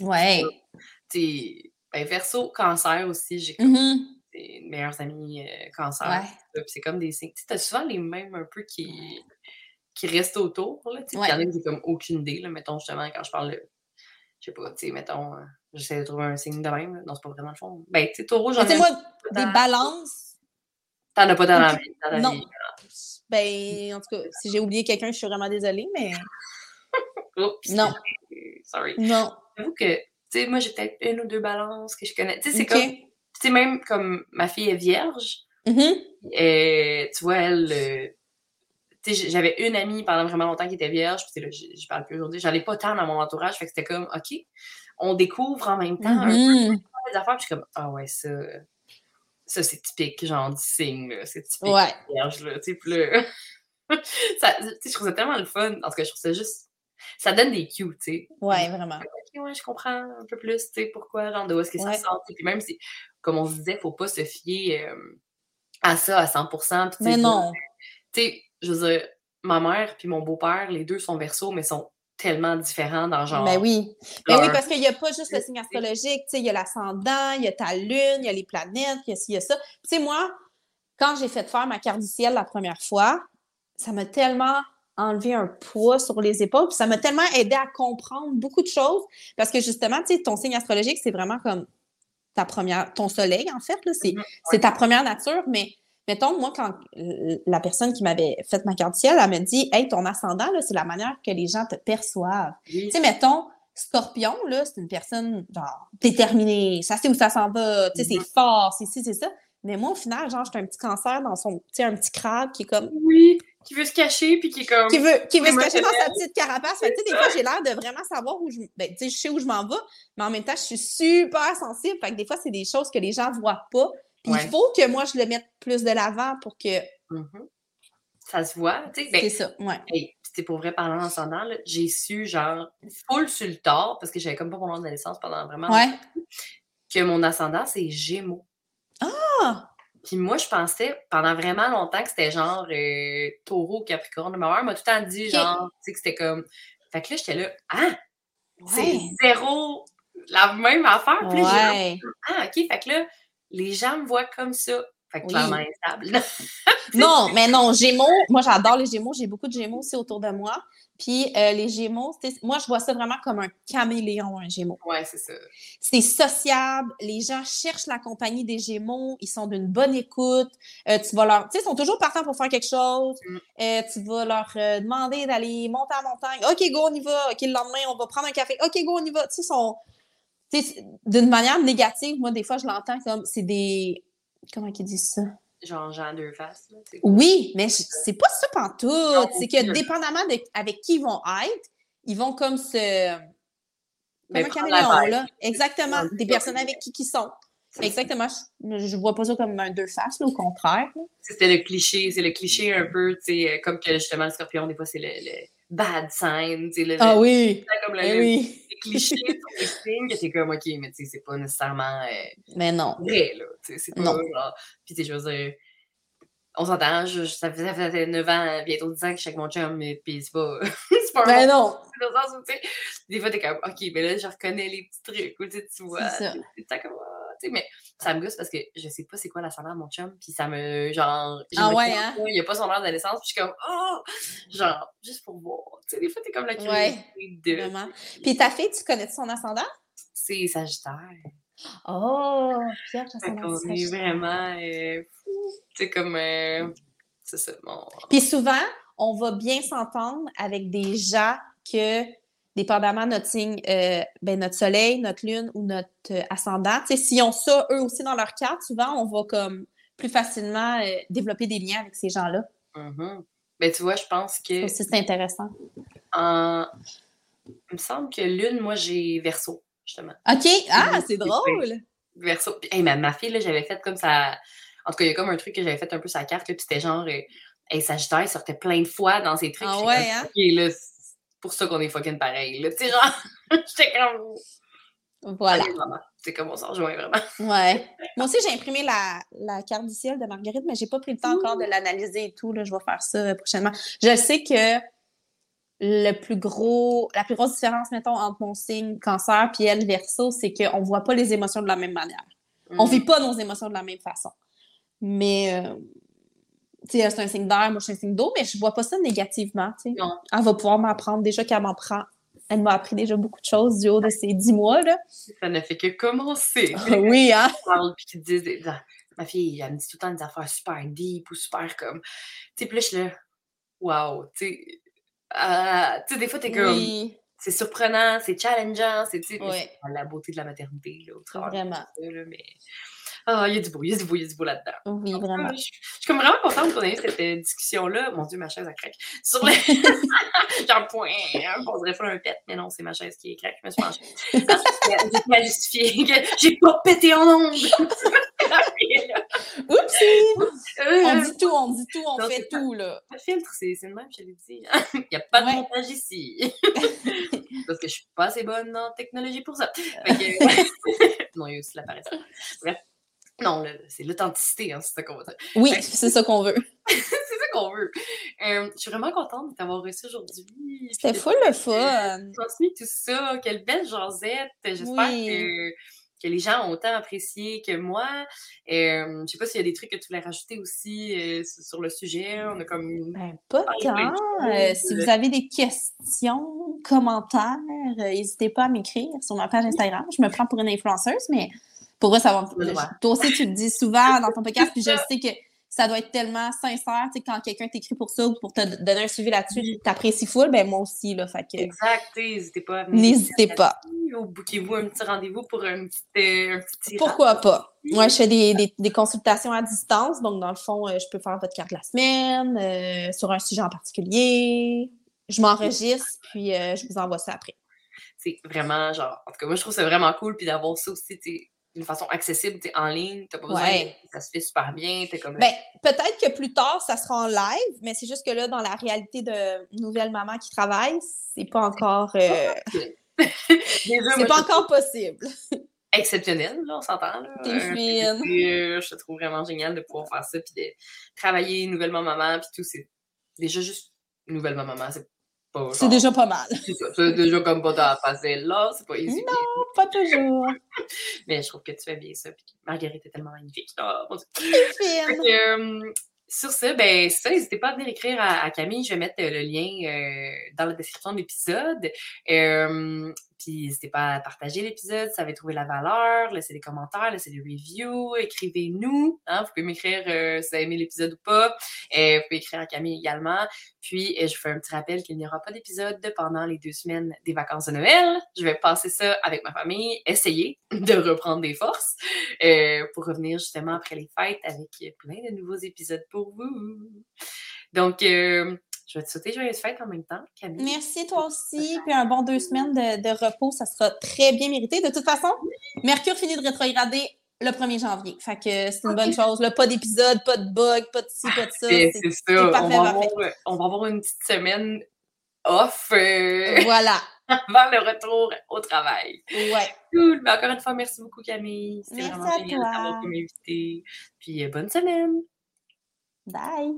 [SPEAKER 2] Ouais.
[SPEAKER 1] Tu ben, Verseau, Cancer aussi, j'ai comme Des meilleurs amis euh, Cancer.
[SPEAKER 2] Ouais.
[SPEAKER 1] c'est comme des signes. Tu sais, t'as souvent les mêmes un peu qui, qui restent autour, là. Tu sais, puis il y en a j'ai comme aucune idée, là. Mettons, justement, quand je parle de. Je sais pas, tu sais, mettons, euh, j'essaie de trouver un signe de même. là. Non, c'est pas vraiment le fond. Ben, tu sais, taureau, j'en ai.
[SPEAKER 2] moi, des
[SPEAKER 1] dans-
[SPEAKER 2] balances,
[SPEAKER 1] T'en as pas dans la vie. Dans la
[SPEAKER 2] non.
[SPEAKER 1] vie.
[SPEAKER 2] Ben, en tout cas, si j'ai oublié quelqu'un, je suis vraiment désolée, mais
[SPEAKER 1] Oups,
[SPEAKER 2] Non.
[SPEAKER 1] Sorry.
[SPEAKER 2] non.
[SPEAKER 1] J'avoue que, tu sais, moi, j'ai peut-être une ou deux balances que je connais. Tu sais, c'est comme. Tu sais, même comme ma fille est vierge, et tu vois, elle. euh, tu sais, j'avais une amie pendant vraiment longtemps qui était vierge, puis là, je parle plus aujourd'hui. J'en ai pas tant dans mon entourage, fait que c'était comme, OK, on découvre en même temps un peu des affaires, puis je suis comme, ah ouais, ça. Ça, c'est typique, genre, du signe, là. C'est typique
[SPEAKER 2] Ouais.
[SPEAKER 1] vierge, là. Tu sais, là. ça, tu sais, je trouve ça tellement le fun. En tout cas, je trouve ça juste. Ça donne des cues, tu sais.
[SPEAKER 2] Ouais, vraiment.
[SPEAKER 1] Ok, ouais, je comprends un peu plus, tu sais, pourquoi, genre, de où est-ce que ça
[SPEAKER 2] Ouais.
[SPEAKER 1] sort. Puis même si, comme on se disait, faut pas se fier euh, à ça à 100%. puis tu sais,
[SPEAKER 2] Mais non.
[SPEAKER 1] Tu sais, je veux dire, ma mère puis mon beau-père, les deux sont versos, mais sont tellement différents dans genre.
[SPEAKER 2] Ben oui. Ben oui, parce qu'il n'y a pas juste le signe
[SPEAKER 1] signe.
[SPEAKER 2] astrologique, tu sais, il y a l'ascendant, il y a ta lune, il y a les planètes, il y a ci, il y a ça. Tu sais, moi, quand j'ai fait faire ma carte du ciel la première fois, ça m'a tellement enlevé un poids sur les épaules, puis ça m'a tellement aidé à comprendre beaucoup de choses, parce que justement, tu sais, ton signe astrologique, c'est vraiment comme ta première, ton soleil, en fait, là, c'est
[SPEAKER 1] Mhm,
[SPEAKER 2] c'est ta première nature, mais mettons, moi, quand la personne qui m'avait fait ma carte ciel, elle m'a dit, hey, ton ascendant, là, c'est la manière que les gens te perçoivent.
[SPEAKER 1] Oui,
[SPEAKER 2] Tu sais, mettons, Scorpion, là, c'est une personne, genre, déterminée, ça sait où ça s'en va, tu sais, c'est fort, c'est ci, c'est ça. Mais moi, au final, genre, j'ai un petit cancer dans son, tu sais, un petit crabe qui est comme,
[SPEAKER 1] oui, qui veut se cacher, puis qui est comme.
[SPEAKER 2] qui veut, qui veut se cacher dans sa petite carapace. Fait tu sais, des fois, j'ai l'air de vraiment savoir où je, ben, tu sais, je sais où je m'en vais, mais en même temps, je suis super sensible. Fait que des fois, c'est des choses que les gens voient pas. Puis
[SPEAKER 1] Ouais.
[SPEAKER 2] il faut que moi, je le mette plus de l'avant pour que,
[SPEAKER 1] Mhm. Ça se voit, tu sais. Ben,
[SPEAKER 2] c'est ça, ouais.
[SPEAKER 1] Hey, c'était pour vrai parlant ascendant, là, j'ai su, genre, full sur le tard, parce que j'avais comme pas mon nom de naissance pendant vraiment
[SPEAKER 2] Ouais.
[SPEAKER 1] que mon ascendant, c'est Gémeaux.
[SPEAKER 2] Ah!
[SPEAKER 1] Puis moi, je pensais pendant vraiment longtemps que c'était genre euh, taureau, capricorne. Ma mère m'a tout le temps dit, genre, tu sais, que c'était comme. Fait que là, j'étais là, ah, c'est zéro la même affaire. Puis là,
[SPEAKER 2] Ouais.
[SPEAKER 1] ah, OK, fait que là, les gens me voient comme ça. Fait que
[SPEAKER 2] Oui.
[SPEAKER 1] clairement instable.
[SPEAKER 2] Non, mais non, Gémeaux, moi j'adore les Gémeaux, j'ai beaucoup de Gémeaux aussi autour de moi. Puis euh, les Gémeaux, moi je vois ça vraiment comme un caméléon, un Gémeaux.
[SPEAKER 1] ouais, c'est ça.
[SPEAKER 2] C'est sociable, les gens cherchent la compagnie des Gémeaux, ils sont d'une bonne écoute. Euh, tu vas leur, tu sais, ils sont toujours partants pour faire quelque chose.
[SPEAKER 1] Mm.
[SPEAKER 2] Euh, tu vas leur demander d'aller monter la montagne. OK, go, on y va. OK, le lendemain, on va prendre un café. OK, go, on y va. Tu sais, sont, tu sais, d'une manière négative, moi des fois je l'entends comme c'est des, comment ils disent ça?
[SPEAKER 1] Genre, Jean deux faces.
[SPEAKER 2] Oui, mais je- c'est pas ça pantoute. C'est que dépendamment de avec qui ils vont être, ils vont comme se. Comme un caméléon, là? Exactement. Des personnes avec qui ils sont. Exactement. Je, je vois pas ça comme un deux faces, là, au contraire.
[SPEAKER 1] C'était le cliché, c'est le cliché un peu, tu sais, euh, comme que justement le scorpion, des fois, c'est le, le bad sign, tu sais, le,
[SPEAKER 2] Ah
[SPEAKER 1] le-
[SPEAKER 2] oui.
[SPEAKER 1] comme le,
[SPEAKER 2] Eh
[SPEAKER 1] le-
[SPEAKER 2] oui.
[SPEAKER 1] les clichés sur les signes, que t'es comme, OK, mais tu sais, c'est pas nécessairement euh,
[SPEAKER 2] Mais non.
[SPEAKER 1] vrai, là, tu sais, c'est pas
[SPEAKER 2] Non.
[SPEAKER 1] genre, puis tu sais, je veux dire, on s'entend, ça fait, ça fait 9 ans, bientôt 10 ans que je suis avec mon chum, mais puis c'est pas, c'est pas bon
[SPEAKER 2] non.
[SPEAKER 1] dans le sens où, tu sais, des fois, t'es comme, OK, mais là, je reconnais les petits trucs, ou tu sais, tu vois,
[SPEAKER 2] C'est ça.
[SPEAKER 1] t'es comme, ah, tu sais, mais ça me gosse parce que je sais pas c'est quoi l'ascendant de mon chum, puis ça me, genre,
[SPEAKER 2] Ah ouais, hein?
[SPEAKER 1] il y a pas son heure de naissance, puis je suis comme, oh, genre, juste pour voir, tu sais, des fois, t'es comme la
[SPEAKER 2] Ouais,
[SPEAKER 1] curiosité de,
[SPEAKER 2] Vraiment. Puis ta fille, tu connais son ascendant?
[SPEAKER 1] c'est Sagittaire,
[SPEAKER 2] Oh, Pierre, ascendant
[SPEAKER 1] qu'on est vraiment, euh, tu sais, comme, euh, c'est ça, mon,
[SPEAKER 2] Puis souvent, on va bien s'entendre avec des gens que, dépendamment de notre signe, euh, ben notre soleil, notre lune ou notre euh, ascendant, tu sais, s'ils ont ça eux aussi dans leur carte, souvent, on va comme plus facilement euh, développer des liens avec ces gens-là.
[SPEAKER 1] Mhm. Ben, tu vois, je pense
[SPEAKER 2] Ça
[SPEAKER 1] que
[SPEAKER 2] aussi, c'est intéressant.
[SPEAKER 1] en... Il me semble que l'une, moi, j'ai verso, justement.
[SPEAKER 2] OK! Ah, c'est drôle!
[SPEAKER 1] Verso. Hey, ma, ma fille, là, j'avais fait comme ça. En tout cas, il y a comme un truc que j'avais fait un peu sa carte, là, puis c'était genre. euh, hey, Sagittaire, il sortait plein de fois dans ses trucs.
[SPEAKER 2] Ah ouais, hein?
[SPEAKER 1] OK, là, pour ça qu'on est fucking pareil. Sais, genre, j'étais comme.
[SPEAKER 2] Voilà.
[SPEAKER 1] C'est comme on s'en rejoint vraiment.
[SPEAKER 2] Ouais. Moi aussi, j'ai imprimé la, la carte du ciel de Marguerite, mais j'ai pas pris le temps encore de l'analyser et tout. Là. Je vais faire ça euh, prochainement. Je sais que le plus gros, la plus grosse différence, mettons, entre mon signe cancer et elle, verso, c'est qu'on voit pas les émotions de la même manière. On
[SPEAKER 1] Mm.
[SPEAKER 2] vit pas nos émotions de la même façon. Mais, euh, c'est un signe d'air, moi, je suis un signe d'eau, mais je vois pas ça négativement.
[SPEAKER 1] Non.
[SPEAKER 2] Elle va pouvoir m'apprendre déjà qu'elle m'en prend. Elle m'a appris déjà beaucoup de choses du haut de ces dix mois, là.
[SPEAKER 1] Ça ne fait que commencer.
[SPEAKER 2] oui, hein?
[SPEAKER 1] ma fille, elle me dit tout le temps des affaires super deep ou super comme. Tu sais, puis là, je suis là, wow, tu sais. tu sais, des fois, t'es comme.
[SPEAKER 2] Oui,
[SPEAKER 1] C'est surprenant, c'est challengeant, c'est la beauté de la maternité, là, au travers de
[SPEAKER 2] vraiment.
[SPEAKER 1] ça, là, mais. Ah, il y a du beau, il y a du beau, il y a du beau là-dedans.
[SPEAKER 2] Oui,
[SPEAKER 1] Ah,
[SPEAKER 2] vraiment.
[SPEAKER 1] Je, je suis comme vraiment contente qu'on ait eu cette euh, discussion-là. Mon Dieu, ma chaise, elle craque. Sur le. Genre, point. hein, On dirait faire un pet, mais non, c'est ma chaise qui craque. Je me suis penchée. J'ai justifier que j'ai pas pété en ondes.
[SPEAKER 2] Oupsie!
[SPEAKER 1] Euh,
[SPEAKER 2] On dit tout, on dit tout, on
[SPEAKER 1] Non,
[SPEAKER 2] fait
[SPEAKER 1] pas-
[SPEAKER 2] tout, là.
[SPEAKER 1] Le filtre, c'est c'est le même, je l'ai dit. Il n'y a pas de
[SPEAKER 2] Ouais.
[SPEAKER 1] montage ici. Parce que je suis pas assez bonne en technologie pour ça. Fait que- non, il y a aussi la paresse. Bref. Non, c'est l'authenticité, hein, c'est ça qu'on va dire.
[SPEAKER 2] Oui, c'est ça qu'on veut.
[SPEAKER 1] c'est ça qu'on veut. Euh, je suis vraiment contente de t'avoir reçu aujourd'hui.
[SPEAKER 2] C'était full le fun.
[SPEAKER 1] transmis tout ça. Quelle belle jasette. J'espère
[SPEAKER 2] Oui.
[SPEAKER 1] que, que les gens ont autant apprécié que moi. Euh, je sais pas s'il y a des trucs que tu voulais rajouter aussi euh, sur le sujet. On a comme
[SPEAKER 2] Ben, pas tant. Euh, si vous avez des questions, commentaires, euh, n'hésitez pas à m'écrire sur ma page Instagram. Je me prends pour une influenceuse, mais pour vrai, ça va
[SPEAKER 1] droit.
[SPEAKER 2] Toi aussi, tu le dis souvent dans ton podcast, puis je sais que ça doit être tellement sincère, tu sais, quand quelqu'un t'écrit pour ça ou pour te donner un suivi là-dessus,
[SPEAKER 1] Oui.
[SPEAKER 2] t'apprécies full, ben moi aussi, là, fait que
[SPEAKER 1] Exact, tu n'hésitez pas
[SPEAKER 2] n'hésitez pas.
[SPEAKER 1] Ou bouquez-vous un petit rendez-vous pour un petit, euh, un petit tirage.
[SPEAKER 2] Pourquoi pas? Moi, je fais des, des- des consultations à distance, donc dans le fond, euh, je peux faire votre carte de la semaine euh, sur un sujet en particulier. Je m'enregistre, puis euh, je vous envoie ça après.
[SPEAKER 1] C'est vraiment genre. En tout cas, moi, je trouve ça vraiment cool. Puis d'avoir ça aussi, tu d'une façon accessible, tu en ligne. T'as pas besoin.
[SPEAKER 2] Ouais.
[SPEAKER 1] Ça se fait super bien. T'es comme.
[SPEAKER 2] Ben, peut-être que plus tard, ça sera en live, mais c'est juste que là, dans la réalité de nouvelle maman qui travaille, c'est pas encore, euh, c'est pas encore possible.
[SPEAKER 1] exceptionnel, là, on s'entend. là.
[SPEAKER 2] T'es
[SPEAKER 1] Euh,
[SPEAKER 2] fine.
[SPEAKER 1] euh, je te trouve vraiment génial de pouvoir faire ça, puis de travailler nouvellement maman, puis tout. C'est déjà juste nouvellement maman. C'est
[SPEAKER 2] C'est déjà pas mal.
[SPEAKER 1] C'est déjà comme pas ta facile là, c'est pas easy.
[SPEAKER 2] Pas toujours.
[SPEAKER 1] Mais je trouve que tu fais bien ça. Puis Marguerite est tellement magnifique. Oh, mon Dieu.
[SPEAKER 2] Fine.
[SPEAKER 1] Fait que, euh, sur ça, ben, c'est ça, n'hésitez pas à venir écrire à, à Camille. Je vais mettre le lien euh, dans la description de l'épisode. Euh, puis n'hésitez pas à partager l'épisode, ça va trouver la valeur, laissez des commentaires, laissez des reviews, écrivez-nous. Hein, vous pouvez m'écrire euh, si vous avez aimé l'épisode ou pas. Euh, vous pouvez écrire à Camille également. Puis euh, je vous fais un petit rappel qu'il n'y aura pas d'épisode pendant les deux semaines des vacances de Noël. Je vais passer ça avec ma famille, essayer de reprendre des forces euh, pour revenir justement après les fêtes avec plein de nouveaux épisodes pour vous. Donc, euh, je vais te souhaiter joyeuses fêtes en même temps, Camille.
[SPEAKER 2] Merci toi aussi. Puis un bon deux semaines de, de repos, ça sera très bien mérité. De toute façon, Mercure finit de rétrograder le 1er janvier. Fait que c'est une bonne chose. Là, pas d'épisode, pas de bug, pas de ci, pas de ça.
[SPEAKER 1] C'est ça.
[SPEAKER 2] parfait,
[SPEAKER 1] on, va avoir, on va avoir une petite semaine off euh,
[SPEAKER 2] Voilà.
[SPEAKER 1] avant le retour au travail.
[SPEAKER 2] Ouais.
[SPEAKER 1] Cool. Mais encore une fois, merci beaucoup, Camille. C'était
[SPEAKER 2] Merci
[SPEAKER 1] vraiment
[SPEAKER 2] à
[SPEAKER 1] génial d'avoir comme invité. Puis euh, bonne semaine.
[SPEAKER 2] Bye.